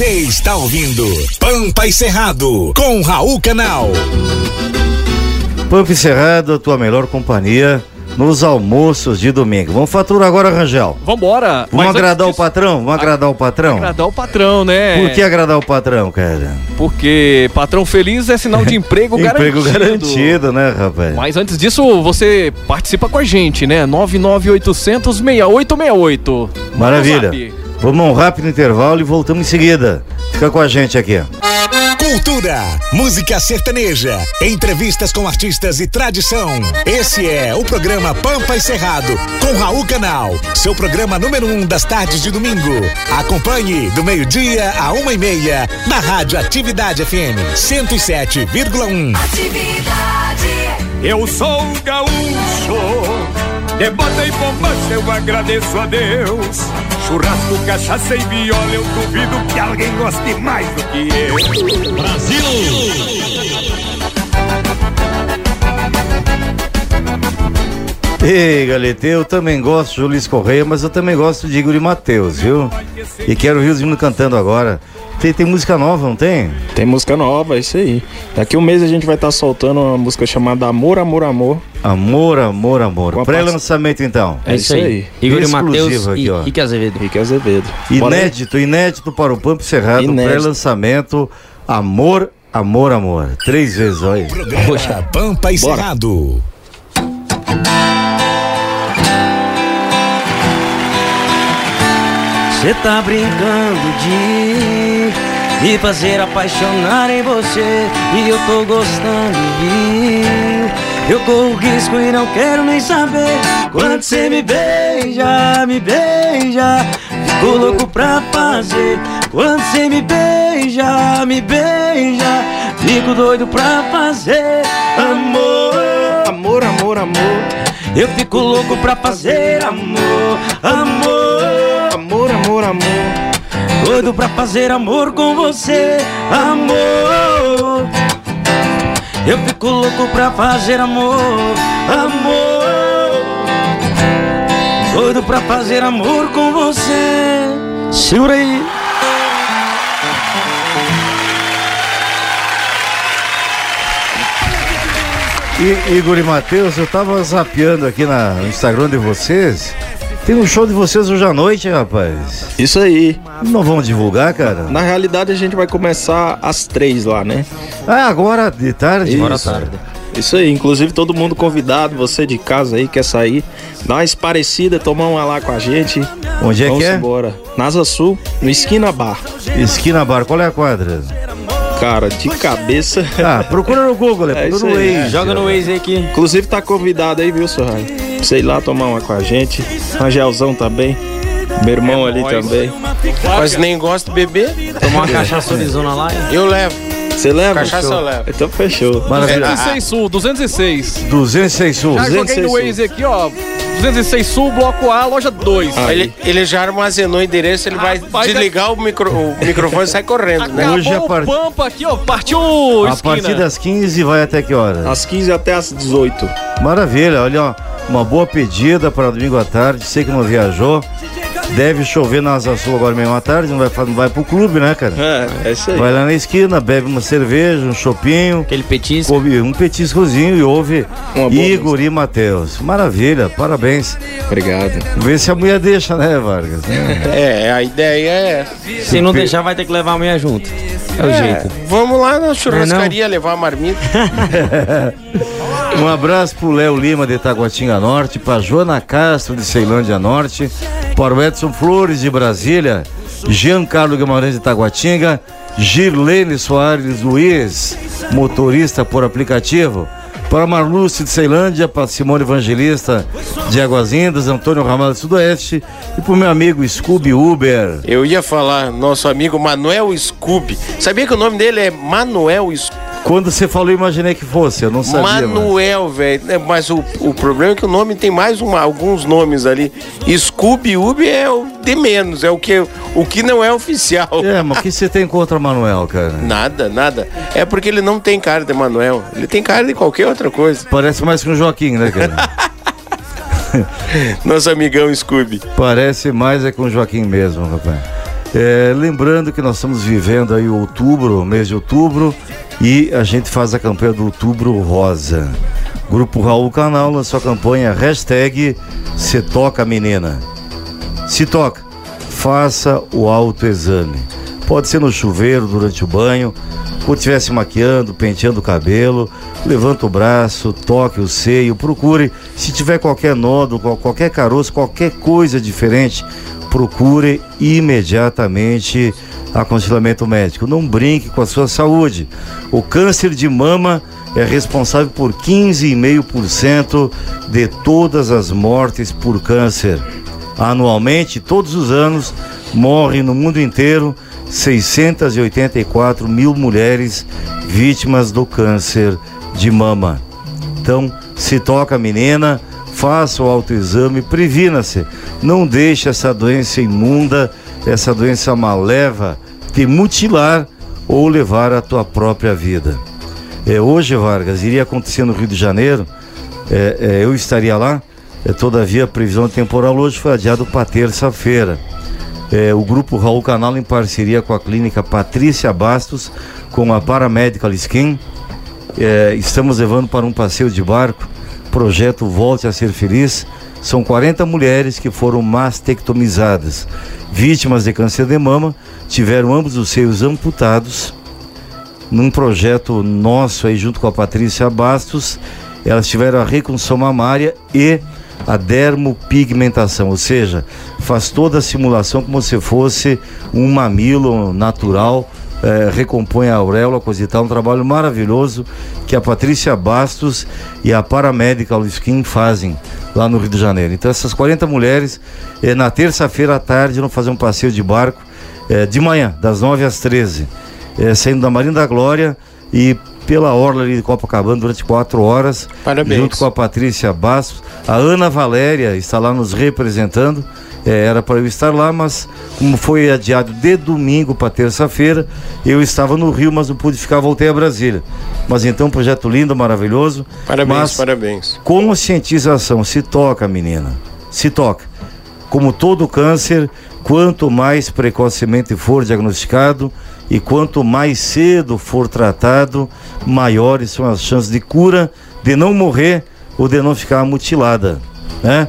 Você está ouvindo Pampa e Cerrado com Raul Canal. Pampa e Cerrado, a tua melhor companhia nos almoços de domingo. Vamos faturar agora, Rangel. Vambora. Vamos Mas agradar antes o patrão? Vamos agradar o patrão? Agradar o patrão, né? Por que agradar o patrão, cara? Porque patrão feliz é sinal de emprego garantido. Emprego garantido, né, rapaz? Mas antes disso, você participa com a gente, né? 99800 6868. Maravilha. Vamos a um rápido intervalo e voltamos em seguida. Fica com a gente aqui. Cultura, música sertaneja, entrevistas com artistas e tradição. Esse é o programa Pampa e Cerrado, com Raul Canal, seu programa número um das tardes de domingo. Acompanhe do meio-dia a uma e meia, na Rádio Atividade FM 107,1. Eu sou gaúcho, de bota e bombacha eu agradeço a Deus. Churrasco, cachaça e viola, eu duvido que alguém goste mais do que eu. Ei, Galete, eu também gosto de Luiz Correia, mas eu também gosto de Igor e Matheus, viu? E quero ouvir os meninos cantando agora. Tem, tem música nova, não tem? Tem música nova, é isso aí. Daqui um mês a gente vai estar soltando uma música chamada Amor, Amor, Amor. Amor, amor, amor. Pré-lançamento então. É isso aí. Igor e Exclusivo Matheus aqui, e ó. Rick Azevedo. Rick Azevedo. Inédito, inédito para o Pampo Cerrado, Inédito. pré-lançamento. Amor, amor, amor. Três vezes, olha. Programa Pampa e Bora. Cerrado. Você tá brincando de me fazer apaixonar em você. E eu tô gostando Eu corro risco e não quero nem saber. Quando você me beija, me beija. Fico louco pra fazer. Quando você me beija, me beija. Fico doido pra fazer. Amor, amor, amor, amor. Eu fico louco pra fazer amor. Amor, amor, amor, amor Doido pra fazer amor com você, amor. Eu fico louco pra fazer amor, amor. Doido pra fazer amor com você. Segura aí. I- Igor e Matheus, eu tava zapeando aqui na, no Instagram de vocês. Tem um show de vocês hoje à noite, rapaz. Isso aí. Não vamos divulgar, cara? Na realidade a gente vai começar às três lá, né? Ah, agora de tarde? Isso. Isso aí, inclusive todo mundo convidado, você de casa aí quer sair, dá uma esparecida, tomar uma lá com a gente. Onde é Vamos que é? embora. Nasa Sul, no Esquina Bar. Esquina Bar, qual é a quadra? Cara, de cabeça. Ah, procura no Google, né? É Procura no aí. Waze. Joga no Waze aqui. Inclusive tá convidado aí, viu, Sorrai? Ir lá tomar uma com a gente. Angelzão também. Meu irmão ali nóis. também. Mas nem gosto de beber. Tomar uma cachaça Arizona lá. Eu levo. Você leva? Cachaça Show. eu levo. Então fechou. Maravilha. 206 Sul, 206. 206 Sul. Já joguei no 206 Waze aqui, ó. 206 Sul, bloco A, loja 2. Ah, Ele, ele já armazenou o endereço, ele vai Rapaz, desligar o, micro, o microfone e sai correndo, né? Acabou Hoje a o part- Pampa aqui, ó. Partiu A esquina. partir das 15 vai até que horas? Às 15 até às 18. Maravilha, olha, ó, uma boa pedida para domingo à tarde. Sei que não viajou. Deve chover na Asa Sul agora mesmo à tarde, não vai, não vai pro clube, né, cara? É, é isso aí. Vai lá na esquina, bebe uma cerveja, um chopinho, Aquele petisco. um petiscozinho e ouve Igor e Matheus. Maravilha, parabéns. Obrigado. Vê se a mulher deixa, né, Vargas? É, a ideia é essa. Se não deixar, vai ter que levar a meia junto. É o É, jeito. Vamos lá na churrascaria levar a marmita. Um abraço pro Léo Lima de Taguatinga Norte, pra Joana Castro de Ceilândia Norte, para o Edson Flores de Brasília, Giancarlo Guimarães de Taguatinga, Girlene Soares Luiz, motorista por aplicativo, para Marluce de Ceilândia, para Simone Evangelista de Águas Lindas, Antônio Ramalho do Sudoeste e pro meu amigo Scooby Uber. Eu ia falar, nosso amigo Manuel Scooby. Sabia que o nome dele é Manuel Scooby? Quando você falou, imaginei que fosse, eu não sabia. Manuel, velho. É, Mas o, o problema é que o nome tem mais uma- alguns nomes ali. Scooby Ubi é o de menos, é o que, o que não é oficial. É, mas o que você tem contra Manuel, cara? Nada, nada. É porque ele não tem cara de Manuel. Ele tem cara de qualquer outra coisa. Parece mais que um Joaquim, né, cara? Nosso amigão Scooby. Parece mais é com o Joaquim mesmo, rapaz. É, lembrando que nós estamos vivendo aí o outubro, mês de outubro, e a gente faz a campanha do Outubro Rosa. Grupo Raul Canal lançou a campanha hashtag Se Toca Menina. Se toca, faça o autoexame. Pode ser no chuveiro, durante o banho, quando estiver se maquiando, penteando o cabelo, levanta o braço, toque o seio, procure. Se tiver qualquer nódulo, qualquer caroço, qualquer coisa diferente, procure imediatamente aconselhamento médico. Não brinque com a sua saúde. O câncer de mama é responsável por 15,5% de todas as mortes por câncer. Anualmente, todos os anos, morrem no mundo inteiro 684 mil mulheres vítimas do câncer de mama. Então, se toca menina, faça o autoexame, previna-se. Não deixe essa doença imunda, essa doença maleva te mutilar ou levar a tua própria vida. É, hoje, Vargas, iria acontecer no Rio de Janeiro, é, é, eu estaria lá, é, todavia a previsão temporal hoje foi adiada para terça-feira. É, o grupo Raul Canal, em parceria com a clínica Patrícia Bastos, com a Paramedical Skin, é, estamos levando para um passeio de barco, projeto Volte a Ser Feliz. São 40 mulheres que foram mastectomizadas, vítimas de câncer de mama, tiveram ambos os seios amputados. Num projeto nosso aí junto com a Patrícia Bastos, elas tiveram a reconstrução mamária e a dermopigmentação, ou seja, faz toda a simulação como se fosse um mamilo natural, eh, recompõe a auréola, coisa e tal, um trabalho maravilhoso que a Patrícia Bastos e a Paramedical Skin fazem lá no Rio de Janeiro. Então essas 40 mulheres, eh, na terça-feira à tarde, vão fazer um passeio de barco eh, de manhã, das 9 às 13, saindo da Marina da Glória e pela orla ali de Copacabana durante quatro horas. Parabéns. Junto com a Patrícia Bastos. A Ana Valéria está lá nos representando. É, era para eu estar lá, mas como foi adiado de domingo para terça-feira, eu estava no Rio, mas não pude ficar, voltei a Brasília. Mas então, projeto lindo, maravilhoso. Parabéns, mas parabéns. Conscientização, se toca, menina. Se toca. Como todo câncer, quanto mais precocemente for diagnosticado, e quanto mais cedo for tratado, maiores são as chances de cura, de não morrer ou de não ficar mutilada, né?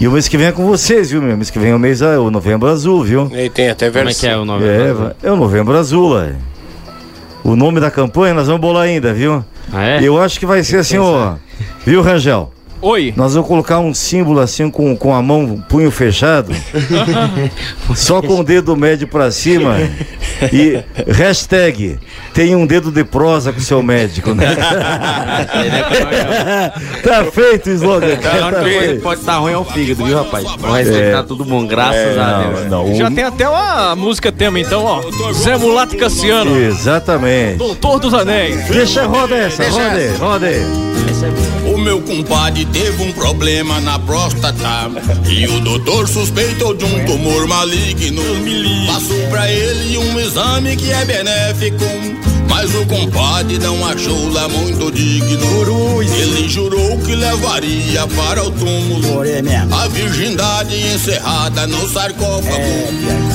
E o mês que vem é com vocês, viu, meu? Mês que vem é o mês, é o novembro azul, viu? E tem até versão. Como é que é o novembro É, azul? é o novembro azul, é. O nome da campanha nós vamos bolar ainda, viu? Ah, é? Eu acho que vai ser assim, ó. Viu, Rangel? Oi. Nós vamos colocar um símbolo assim com, com a mão, punho fechado, só com o dedo médio pra cima e hashtag tem um dedo de prosa com o seu médico, né? tá feito o slogan. Pior Tá que feito. pode estar ruim ao fígado, viu, rapaz? O resto É. tá tudo bom, graças a Deus. Não, Já tem até uma música tema, então, ó. Zé Mulato e Cassiano. Exatamente. Doutor dos Anéis. Deixa roda essa, roda aí, roda aí. O meu compadre teve um problema na próstata. E o doutor suspeitou de um tumor maligno. Passou pra ele um exame que é benéfico. Mas o compadre não achou lá muito digno. Ele jurou que levaria para o túmulo. A virgindade encerrada no sarcófago.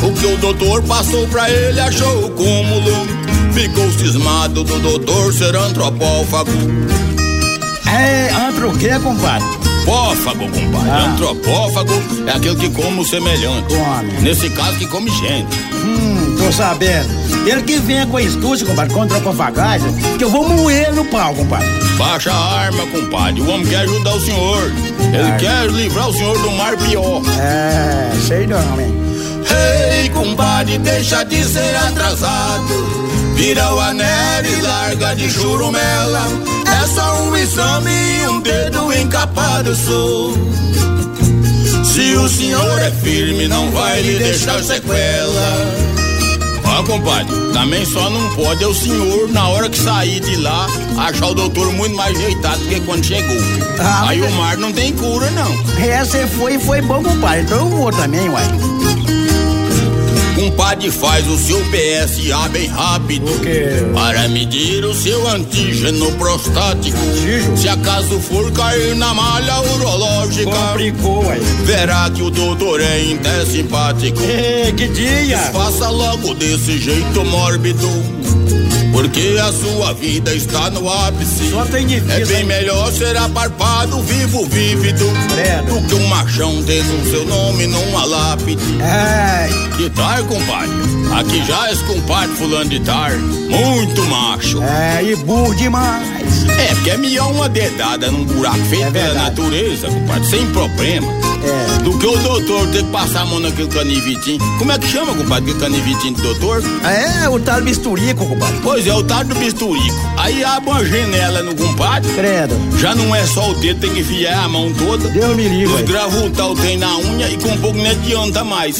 O que o doutor passou pra ele achou o cúmulo. Ficou cismado do doutor ser antropófago É, antro o quê, compadre? Pófago, compadre. Ah. Antropófago é aquele que come o semelhante. Nesse caso, que come gente. Hum, tô sabendo. Ele que venha com estúdio, compadre, contra a cofagagem, que eu vou moer no pau, compadre. Baixa a arma, compadre. O homem quer ajudar o senhor. Ele Ah. quer livrar o senhor do mar pior. É, sei não, hein? Ei, compadre, deixa de ser atrasado. Vira o anel e larga de churumela. É só um exame e um dedo encapado sou. Se o senhor é firme, não vai lhe deixar sequela. Ó, compadre, também só não pode é o senhor, na hora que sair de lá, achar o doutor muito mais ajeitado do que quando chegou. Ah, Aí mas- o mar não tem cura, não. É, você foi e foi bom, compadre. Então eu vou também, uai. Compadre faz o seu PSA bem rápido. Para medir o seu antígeno prostático. Se acaso for cair na malha urológica Complicou, aí. Verá que o doutor é simpático Ei, que dia! Faça logo desse jeito mórbido porque a sua vida está no ápice. Só tem difícil, É bem hein? melhor ser aparpado, vivo, vívido. Credo. Do que um machão tendo o seu nome numa lápide. Ai. Que tal, compadre? Aqui já é compadre fulano de tar. Muito macho. É, e burro demais. É, porque é melhor uma dedada num buraco feito pela natureza, compadre, sem problema. É. Do que o doutor ter que passar a mão naquele canivitinho. Como é que chama, compadre, aquele canivitinho do doutor? É, o tal bisturico, compadre. Pois é, o tal do bisturico. Aí abre uma janela no compadre. Credo. Já não é só o dedo, tem que enfiar a mão toda. Deus me livre. Os gravutal tem na unha e com um pouco não adianta mais.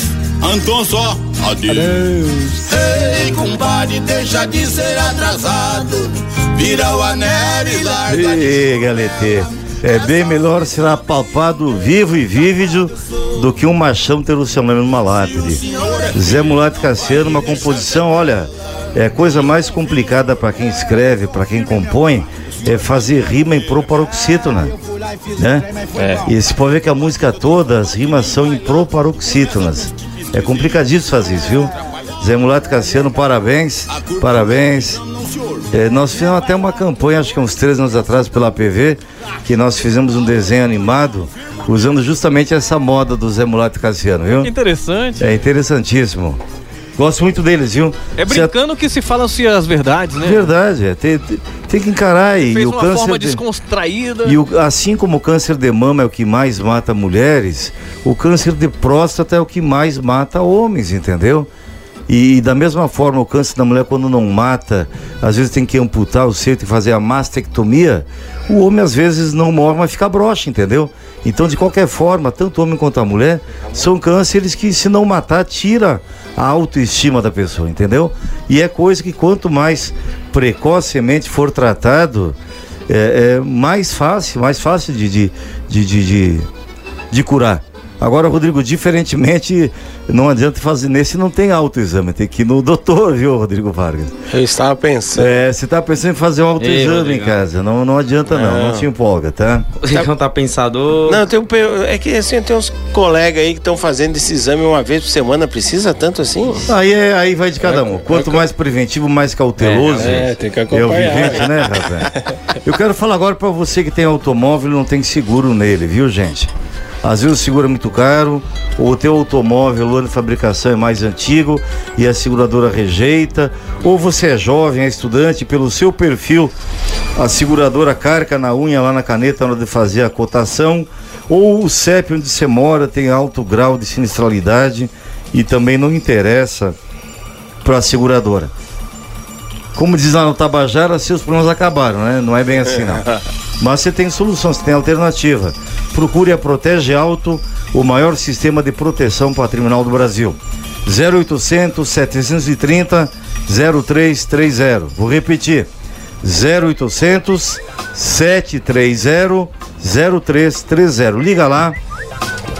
Então só, adeus. Ei, compadre, deixa de ser atrasado. Vira o anel e larga Ê, galete. É bem melhor ser apalpado vivo e vívido do que um machão ter o seu nome numa lápide. Zé Mulato Cassiano, uma composição, olha, é a coisa mais complicada para quem escreve, para quem compõe, é fazer rima em proparoxítona. Né? E você pode ver que a música toda, as rimas são em proparoxítonas. É complicadíssimo fazer isso, viu? Zé Mulato Cassiano, parabéns, parabéns. É, nós fizemos até uma campanha, acho que uns três anos atrás, pela PV, que nós fizemos um desenho animado usando justamente essa moda do Zé Mulato Cassiano, viu? Interessante. É interessantíssimo. Gosto muito deles, viu? É brincando que se falam-se as verdades, né? Verdade, é, tem, tem- tem que encarar e, Fez o uma câncer forma de- descontraída. e o- assim como o câncer de mama é o que mais mata mulheres, o câncer de próstata é o que mais mata homens, entendeu? E, da mesma forma, o câncer da mulher, quando não mata, às vezes tem que amputar o seio, tem que fazer a mastectomia. O homem, às vezes, não morre, mas fica broxa, entendeu? Então, de qualquer forma, tanto o homem quanto a mulher são cânceres que, se não matar, tira a autoestima da pessoa, entendeu? E é coisa que quanto mais precocemente for tratado, é, é mais fácil, mais fácil de, de, de, de, de, de curar. Agora, Rodrigo, diferentemente, não adianta fazer nesse, não tem autoexame, tem que ir no doutor, viu, Rodrigo Vargas? Eu estava pensando. É, você tá pensando em fazer um autoexame em casa, não, não adianta não, não, Não. se empolga, tá? Você não tá pensador. Não, tem um, é que assim, tem uns colegas aí que estão fazendo esse exame uma vez por semana, precisa tanto assim? Aí, é, aí vai de cada um. Quanto mais preventivo, mais cauteloso. É, é, tem que É o acompanhar. vivente, né? Eu quero falar agora pra você que tem automóvel e não tem seguro nele, viu, gente? Às vezes o seguro é muito caro, ou o teu automóvel, o ano de fabricação é mais antigo e a seguradora rejeita, ou você é jovem, é estudante, pelo seu perfil, a seguradora carca na unha lá na caneta na hora de fazer a cotação, ou o CEP onde você mora tem alto grau de sinistralidade e também não interessa para a seguradora. Como diz lá no Tabajara, seus problemas acabaram, né? Não é bem assim, não. Mas você tem solução, você tem alternativa. Procure a Protege Alto, o maior sistema de proteção patrimonial do Brasil. 0800 730 0330. Vou repetir. 0800 730 0330. Liga lá,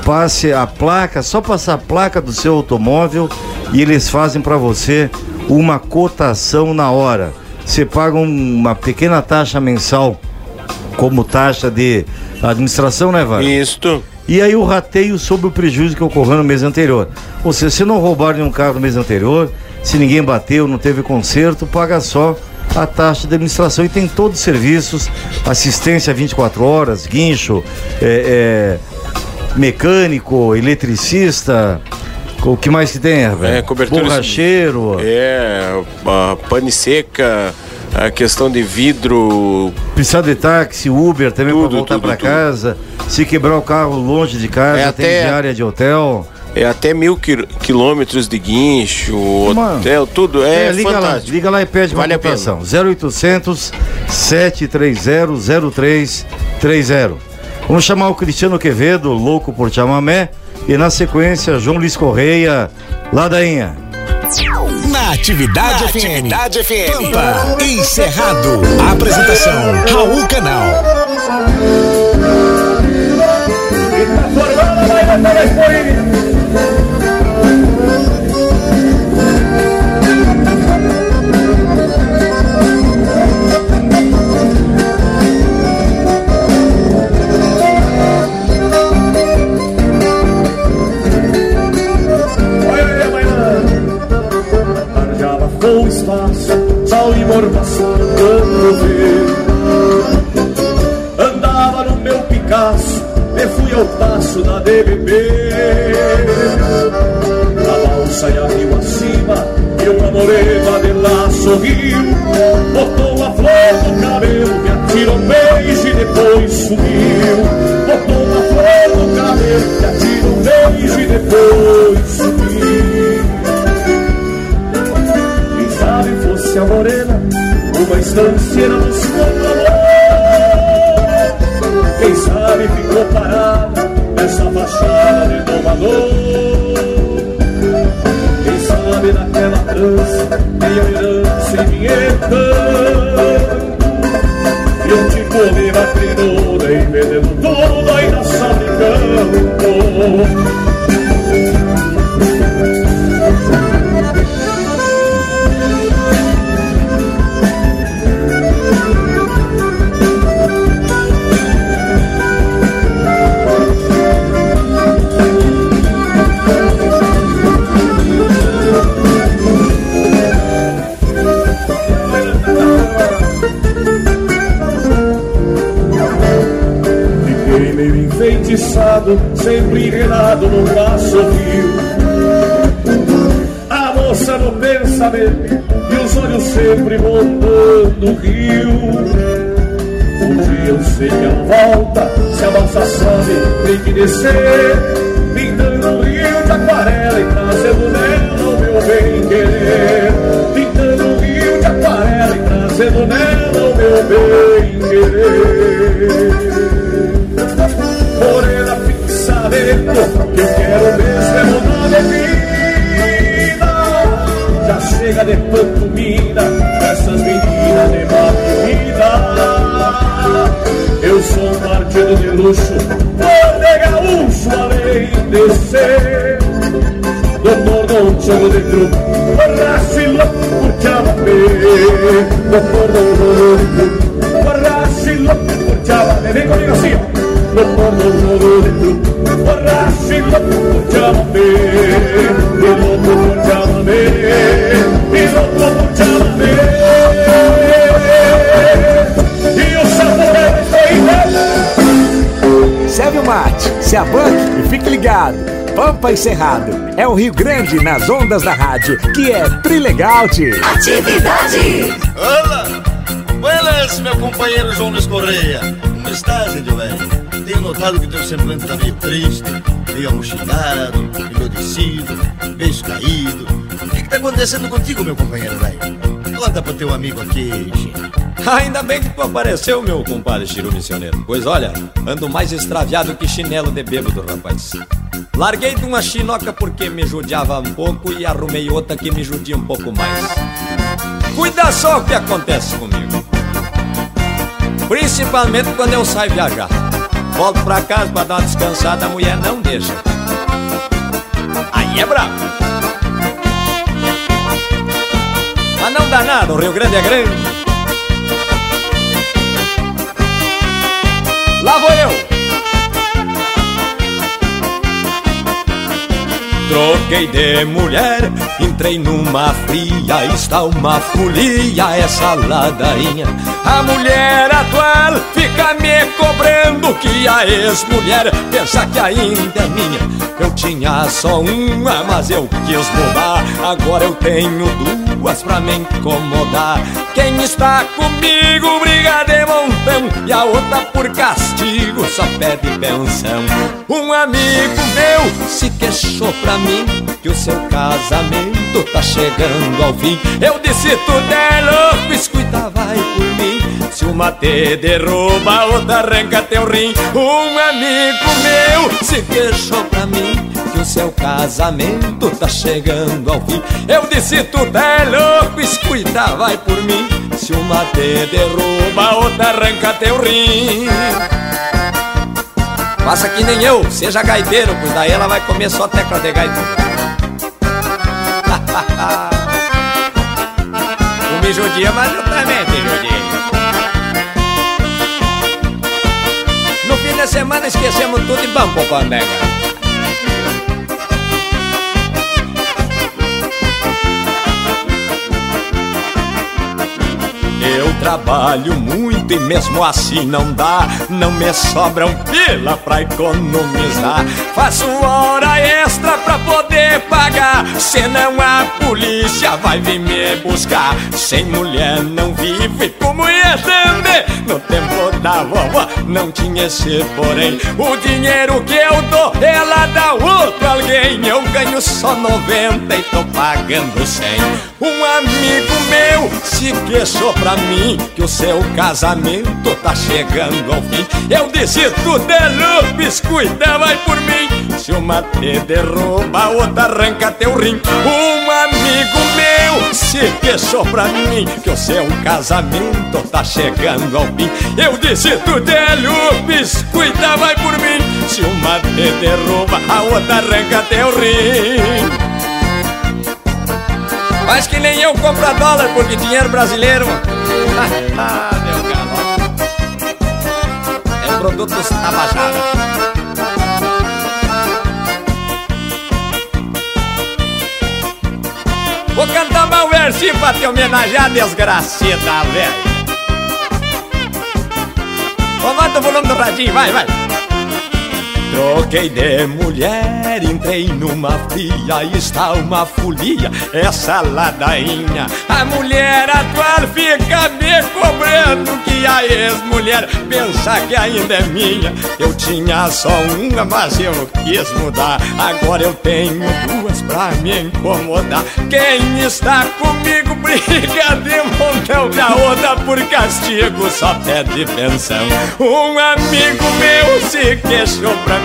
passe a placa, só passar a placa do seu automóvel e eles fazem para você uma cotação na hora. Você paga um- uma pequena taxa mensal como taxa de administração, né, Vara? Isto. E aí o rateio sobre o prejuízo que ocorreu no mês anterior. Ou seja, se não roubaram nenhum carro no mês anterior, se ninguém bateu, não teve conserto, paga só a taxa de administração e tem todos os serviços, assistência 24 horas, guincho, é, é, mecânico, eletricista, o que mais que tem, velho? É, cobertura. Borracheiro. É, pane seca, a questão de vidro. Precisar de táxi, Uber também para voltar para casa. Se quebrar o carro longe de casa, É tem até- diária de hotel. É até mil quil- quilômetros de guincho, Mano. hotel, tudo. É, liga lá, fantástico. liga lá e pede Vale uma cotação. 0800 730 0330. Vamos chamar o Cristiano Quevedo, louco por chamamé, e na sequência João Luiz Correia, ladainha. Na Atividade Na FM. Atividade FM. Pampa, encerrado. Apresentação, Raul Canal. formação quando vê. Andava no meu Picasso, e fui ao passo da DBB. A balsa ia rio acima, e uma morena de lá sorriu. Botou a flor no cabelo, me atirou um beijo e depois sumiu. Botou a flor no cabelo, me atirou um beijo e depois sumiu. Quem sabe fosse a morena, uma estrangeira buscando amor. Quem sabe ficou parada nessa fachada de domador. Quem sabe naquela trança tem a herança e tanto. E um tipo de macrinuda e vendendo tudo ainda sabe campo. Sempre enredado num laço rio. A moça no pensamento e os olhos sempre rondando o rio. Um dia eu sei que ela volta, se a balsa sobe, tem que descer. Pintando o rio de aquarela e trazendo nela o meu bem querer. Pintando o rio de aquarela e trazendo nela o meu bem querer. Eu quero mesmo é mudar de vida. Já chega de pantomina dessas meninas de má vida. Eu sou um partido de luxo, de gaúcho além de ser. Doutor Dom Jogo de Truco, borracho louco por chamamé. Doutor Dom Jogo de Truco, borracho louco por chamamé. Vem comigo assim. Doutor Dom Jogo de Truco, borracho por chamamé. E louco por chamamé, louco por chamamé. O saboreiro foi Serve o mate, se abanque e fique ligado. Pampa e Cerrado é o Rio Grande nas ondas da rádio, que é Trilegal. Atividade. Olá! Buenas, meu companheiro João Luiz Correia. Como estás, velho? Tenho notado que teu semblante tá meio triste, meio amochilado, envelhecido, beijo caído. O que, tá acontecendo contigo, meu companheiro velho? Conta pro teu amigo aqui, Chico. Ainda bem que tu apareceu, meu compadre Chiru Missioneiro. Pois olha, ando mais extraviado que chinelo de bêbado, rapaz. Larguei de uma chinoca porque me judiava um pouco e arrumei outra que me judia um pouco mais. Cuida só o que acontece comigo. Principalmente quando eu saio viajar. Volto pra casa pra dar uma descansada, a mulher não deixa. Aí é brabo. Mas não dá nada, o Rio Grande é grande. Lá vou eu. Troquei de mulher, entrei numa fria, está uma folia essa ladainha. A mulher atual fica me cobrando que a ex-mulher pensa que ainda é minha. Eu tinha só uma, mas eu quis mudar. Agora eu tenho duas pra me incomodar. Quem está comigo briga de montão e a outra por castigo só pede pensão. Um amigo meu se queixou pra mim que o seu casamento tá chegando ao fim. Eu disse tudo é louco, escuta vai por mim. Se uma te derruba, outra arranca teu rim. Um amigo meu se queixou pra mim seu casamento tá chegando ao fim. Eu disse tudo é louco, escuta vai por mim. Se uma te derruba, outra arranca teu rim. Faça que nem eu, seja gaiteiro, pois daí ela vai comer só tecla de gaita. Tu me judia, mas eu também te judiei. No fim de semana esquecemos tudo e vamos pro Pandega. trabalho muito e mesmo assim não dá. Não me sobra um pila pra economizar. Faço hora extra pra poder pagar. Senão a polícia vai vir me buscar. Sem mulher não vive como ia também. No tempo da vovó não tinha esse porém. O dinheiro que eu dou, ela dá outro alguém. Eu ganho só 90 e tô pagando 100. Um amigo meu se queixou pra mim que o seu casamento tá chegando ao fim. Eu disse é lupes, cuida, vai por mim. Se uma te derruba, outra arranca teu rim. Um amigo meu se queixou pra mim que o seu casamento tá chegando ao fim. Eu disse tudo é lupes, cuida, vai por mim. Se uma te derruba, a outra arranca teu rim. Mas que nem eu compro dólar porque dinheiro brasileiro. ah, meu galo. É produto dos tabajara. Vou cantar um versinho pra te homenagear, desgracida, velho. Aumenta o volume do radinho, vai, vai. Troquei de mulher, entrei numa fria, está uma folia, essa ladainha. A mulher atual fica me cobrando que a ex-mulher pensa que ainda é minha. Eu tinha só uma, mas eu quis mudar. Agora eu tenho duas pra me incomodar. Quem está comigo briga de montão, e a outra por castigo só pede pensão. Um amigo meu se queixou pra mim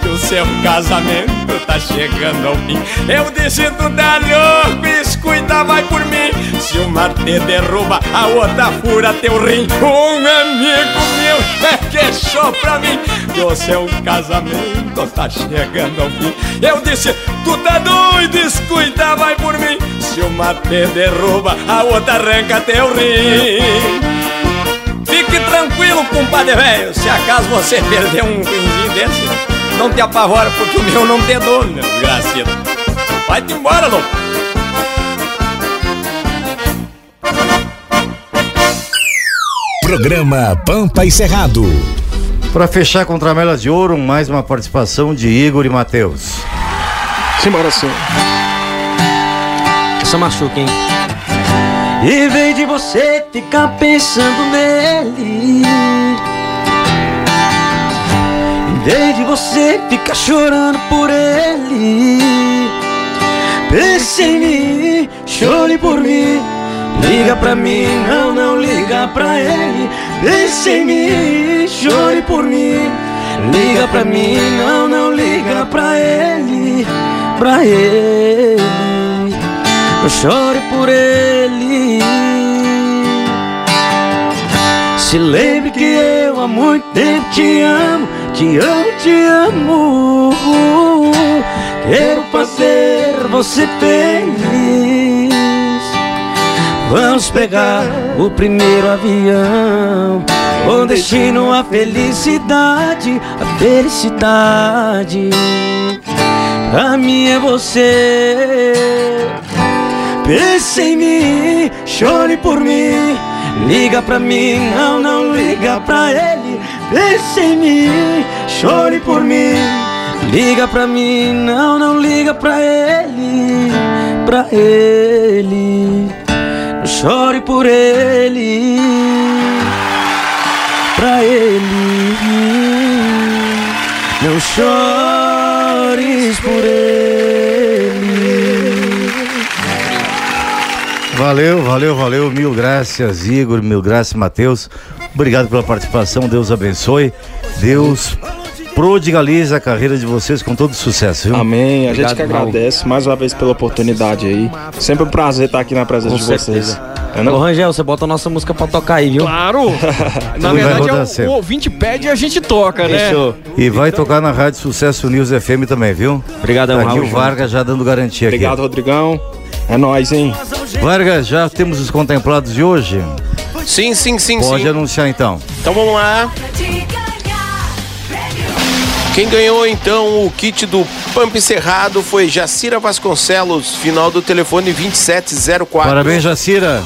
que o seu casamento tá chegando ao fim. Eu disse tu dá louco, cuida, vai por mim. Se uma te derruba, a outra fura teu rim. Um amigo meu é queixou pra mim que o seu casamento tá chegando ao fim. Eu disse tu tá doido, cuida, vai por mim. Se uma te derruba, a outra arranca teu rim. Fique tranquilo, compadre velho. Se acaso você perder um rimzinho desse, não te apavora, porque o meu não tem dono, meu desgracido. Vai-te embora, louco. Programa Pampa e Cerrado. Para fechar com tramelas de ouro, mais uma participação de Igor e Matheus. Simbora sim. Essa machuca, hein? Em vez de você ficar pensando nele. Em vez de você ficar chorando por ele. Pense em mim, chore por mim. Liga pra mim, não, não liga pra ele. Pense em mim, chore por mim. Liga pra mim, não, não liga pra ele. Pra ele não chore por ele. Se lembre que eu há muito tempo te amo, te amo, te amo. Quero fazer você feliz. Vamos pegar o primeiro avião. Com destino a felicidade, a felicidade. Pra mim é você. Pense em mim, chore por mim. Liga pra mim, não, não liga pra ele. Pense em mim, chore por mim. Liga pra mim, não, não liga pra ele. Pra ele, chore por ele. Pra ele, não chores por ele. Valeu, valeu, valeu. Mil graças, Igor. Mil graças, Matheus. Obrigado pela participação. Deus abençoe. Deus prodigalize a carreira de vocês com todo sucesso, viu? Amém. A gente Obrigado, que Raul. agradece mais uma vez pela oportunidade aí. Sempre um prazer estar aqui na presença Com de vocês. É, não? Ô Rangel, você bota a nossa música pra tocar aí, viu? Claro! Na verdade, é o, o ouvinte pede e a gente toca, né? E vai tocar na Rádio Sucesso News FM também, viu? Obrigadão, Tá aqui Raul. o Vargas já dando garantia Obrigado, aqui. Rodrigão. É nóis, hein? Vargas, já temos os contemplados de hoje? Sim, sim, sim, Pode sim. anunciar então. Então vamos lá. Quem ganhou então o kit do Pump Cerrado foi Jacira Vasconcelos, final do telefone 2704. Parabéns, Jacira.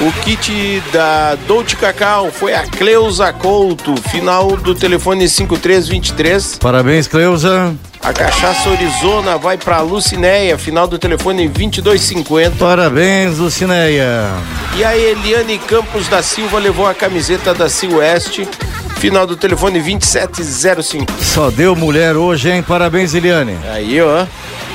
O kit da Dolce Cacau foi a Cleusa Couto, final do telefone 5323. Parabéns, Cleusa. A cachaça Orizona vai pra Lucinéia, final do telefone 2250. Parabéns, Lucinéia. E a Eliane Campos da Silva levou a camiseta da Silvestre, final do telefone 2705. Só deu mulher hoje, hein? Parabéns, Eliane. Aí, ó.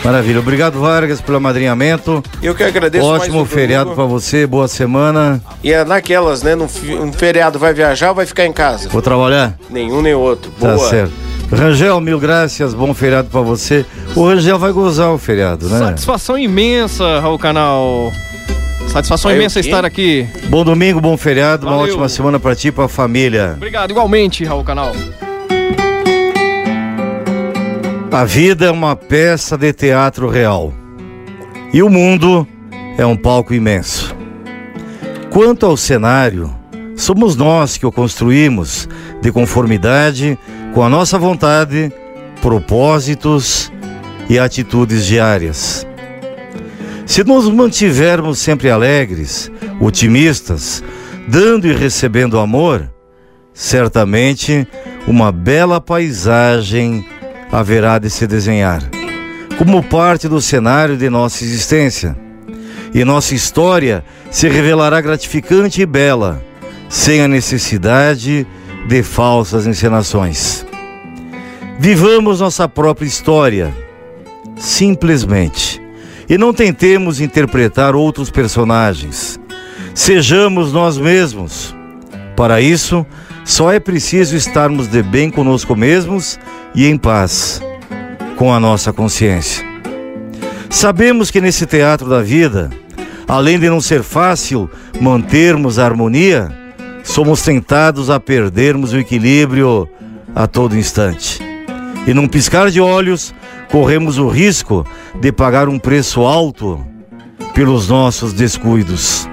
Maravilha. Obrigado, Vargas, pelo amadrinhamento. Eu que agradeço Ótimo um feriado pra você, boa semana. E é naquelas, né? Um feriado vai viajar ou vai ficar em casa? Vou trabalhar? Nenhum nem outro. Tá Boa. certo. Rangel, mil graças, bom feriado pra você. O Rangel vai gozar o feriado, né? Satisfação imensa, Raul Canal. Satisfação Aí imensa estar aqui. Bom domingo, bom feriado, uma Valeu. ótima semana pra ti e pra família. Obrigado, igualmente, Raul Canal. A vida é uma peça de teatro real. E o mundo é um palco imenso. Quanto ao cenário, somos nós que o construímos de conformidade com a nossa vontade, propósitos e atitudes diárias. Se nos mantivermos sempre alegres, otimistas, dando e recebendo amor, certamente uma bela paisagem haverá de se desenhar, como parte do cenário de nossa existência. E nossa história se revelará gratificante e bela, sem a necessidade de falsas encenações. Vivamos nossa própria história, simplesmente, e não tentemos interpretar outros personagens. Sejamos nós mesmos. Para isso, só é preciso estarmos de bem conosco mesmos e em paz com a nossa consciência. Sabemos que nesse teatro da vida, além de não ser fácil mantermos a harmonia, somos tentados a perdermos o equilíbrio a todo instante. E num piscar de olhos, corremos o risco de pagar um preço alto pelos nossos descuidos.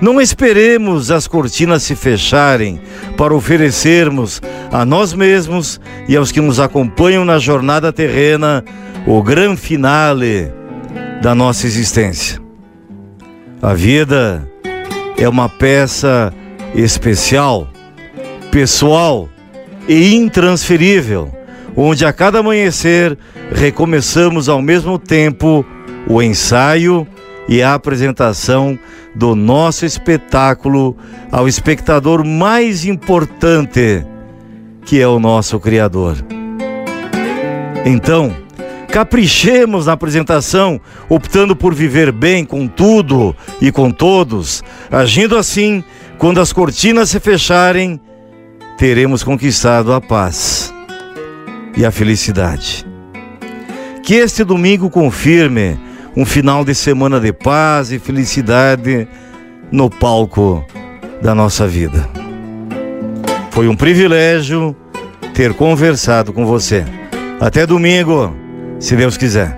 Não esperemos as cortinas se fecharem para oferecermos a nós mesmos e aos que nos acompanham na jornada terrena o grande finale da nossa existência. A vida é uma peça especial, pessoal e intransferível, onde a cada amanhecer recomeçamos ao mesmo tempo o ensaio e a apresentação do nosso espetáculo ao espectador mais importante, que é o nosso Criador. Então, caprichemos na apresentação, optando por viver bem com tudo e com todos. Agindo assim, quando as cortinas se fecharem, teremos conquistado a paz e a felicidade. Que este domingo confirme um final de semana de paz e felicidade no palco da nossa vida. Foi um privilégio ter conversado com você. Até domingo, se Deus quiser.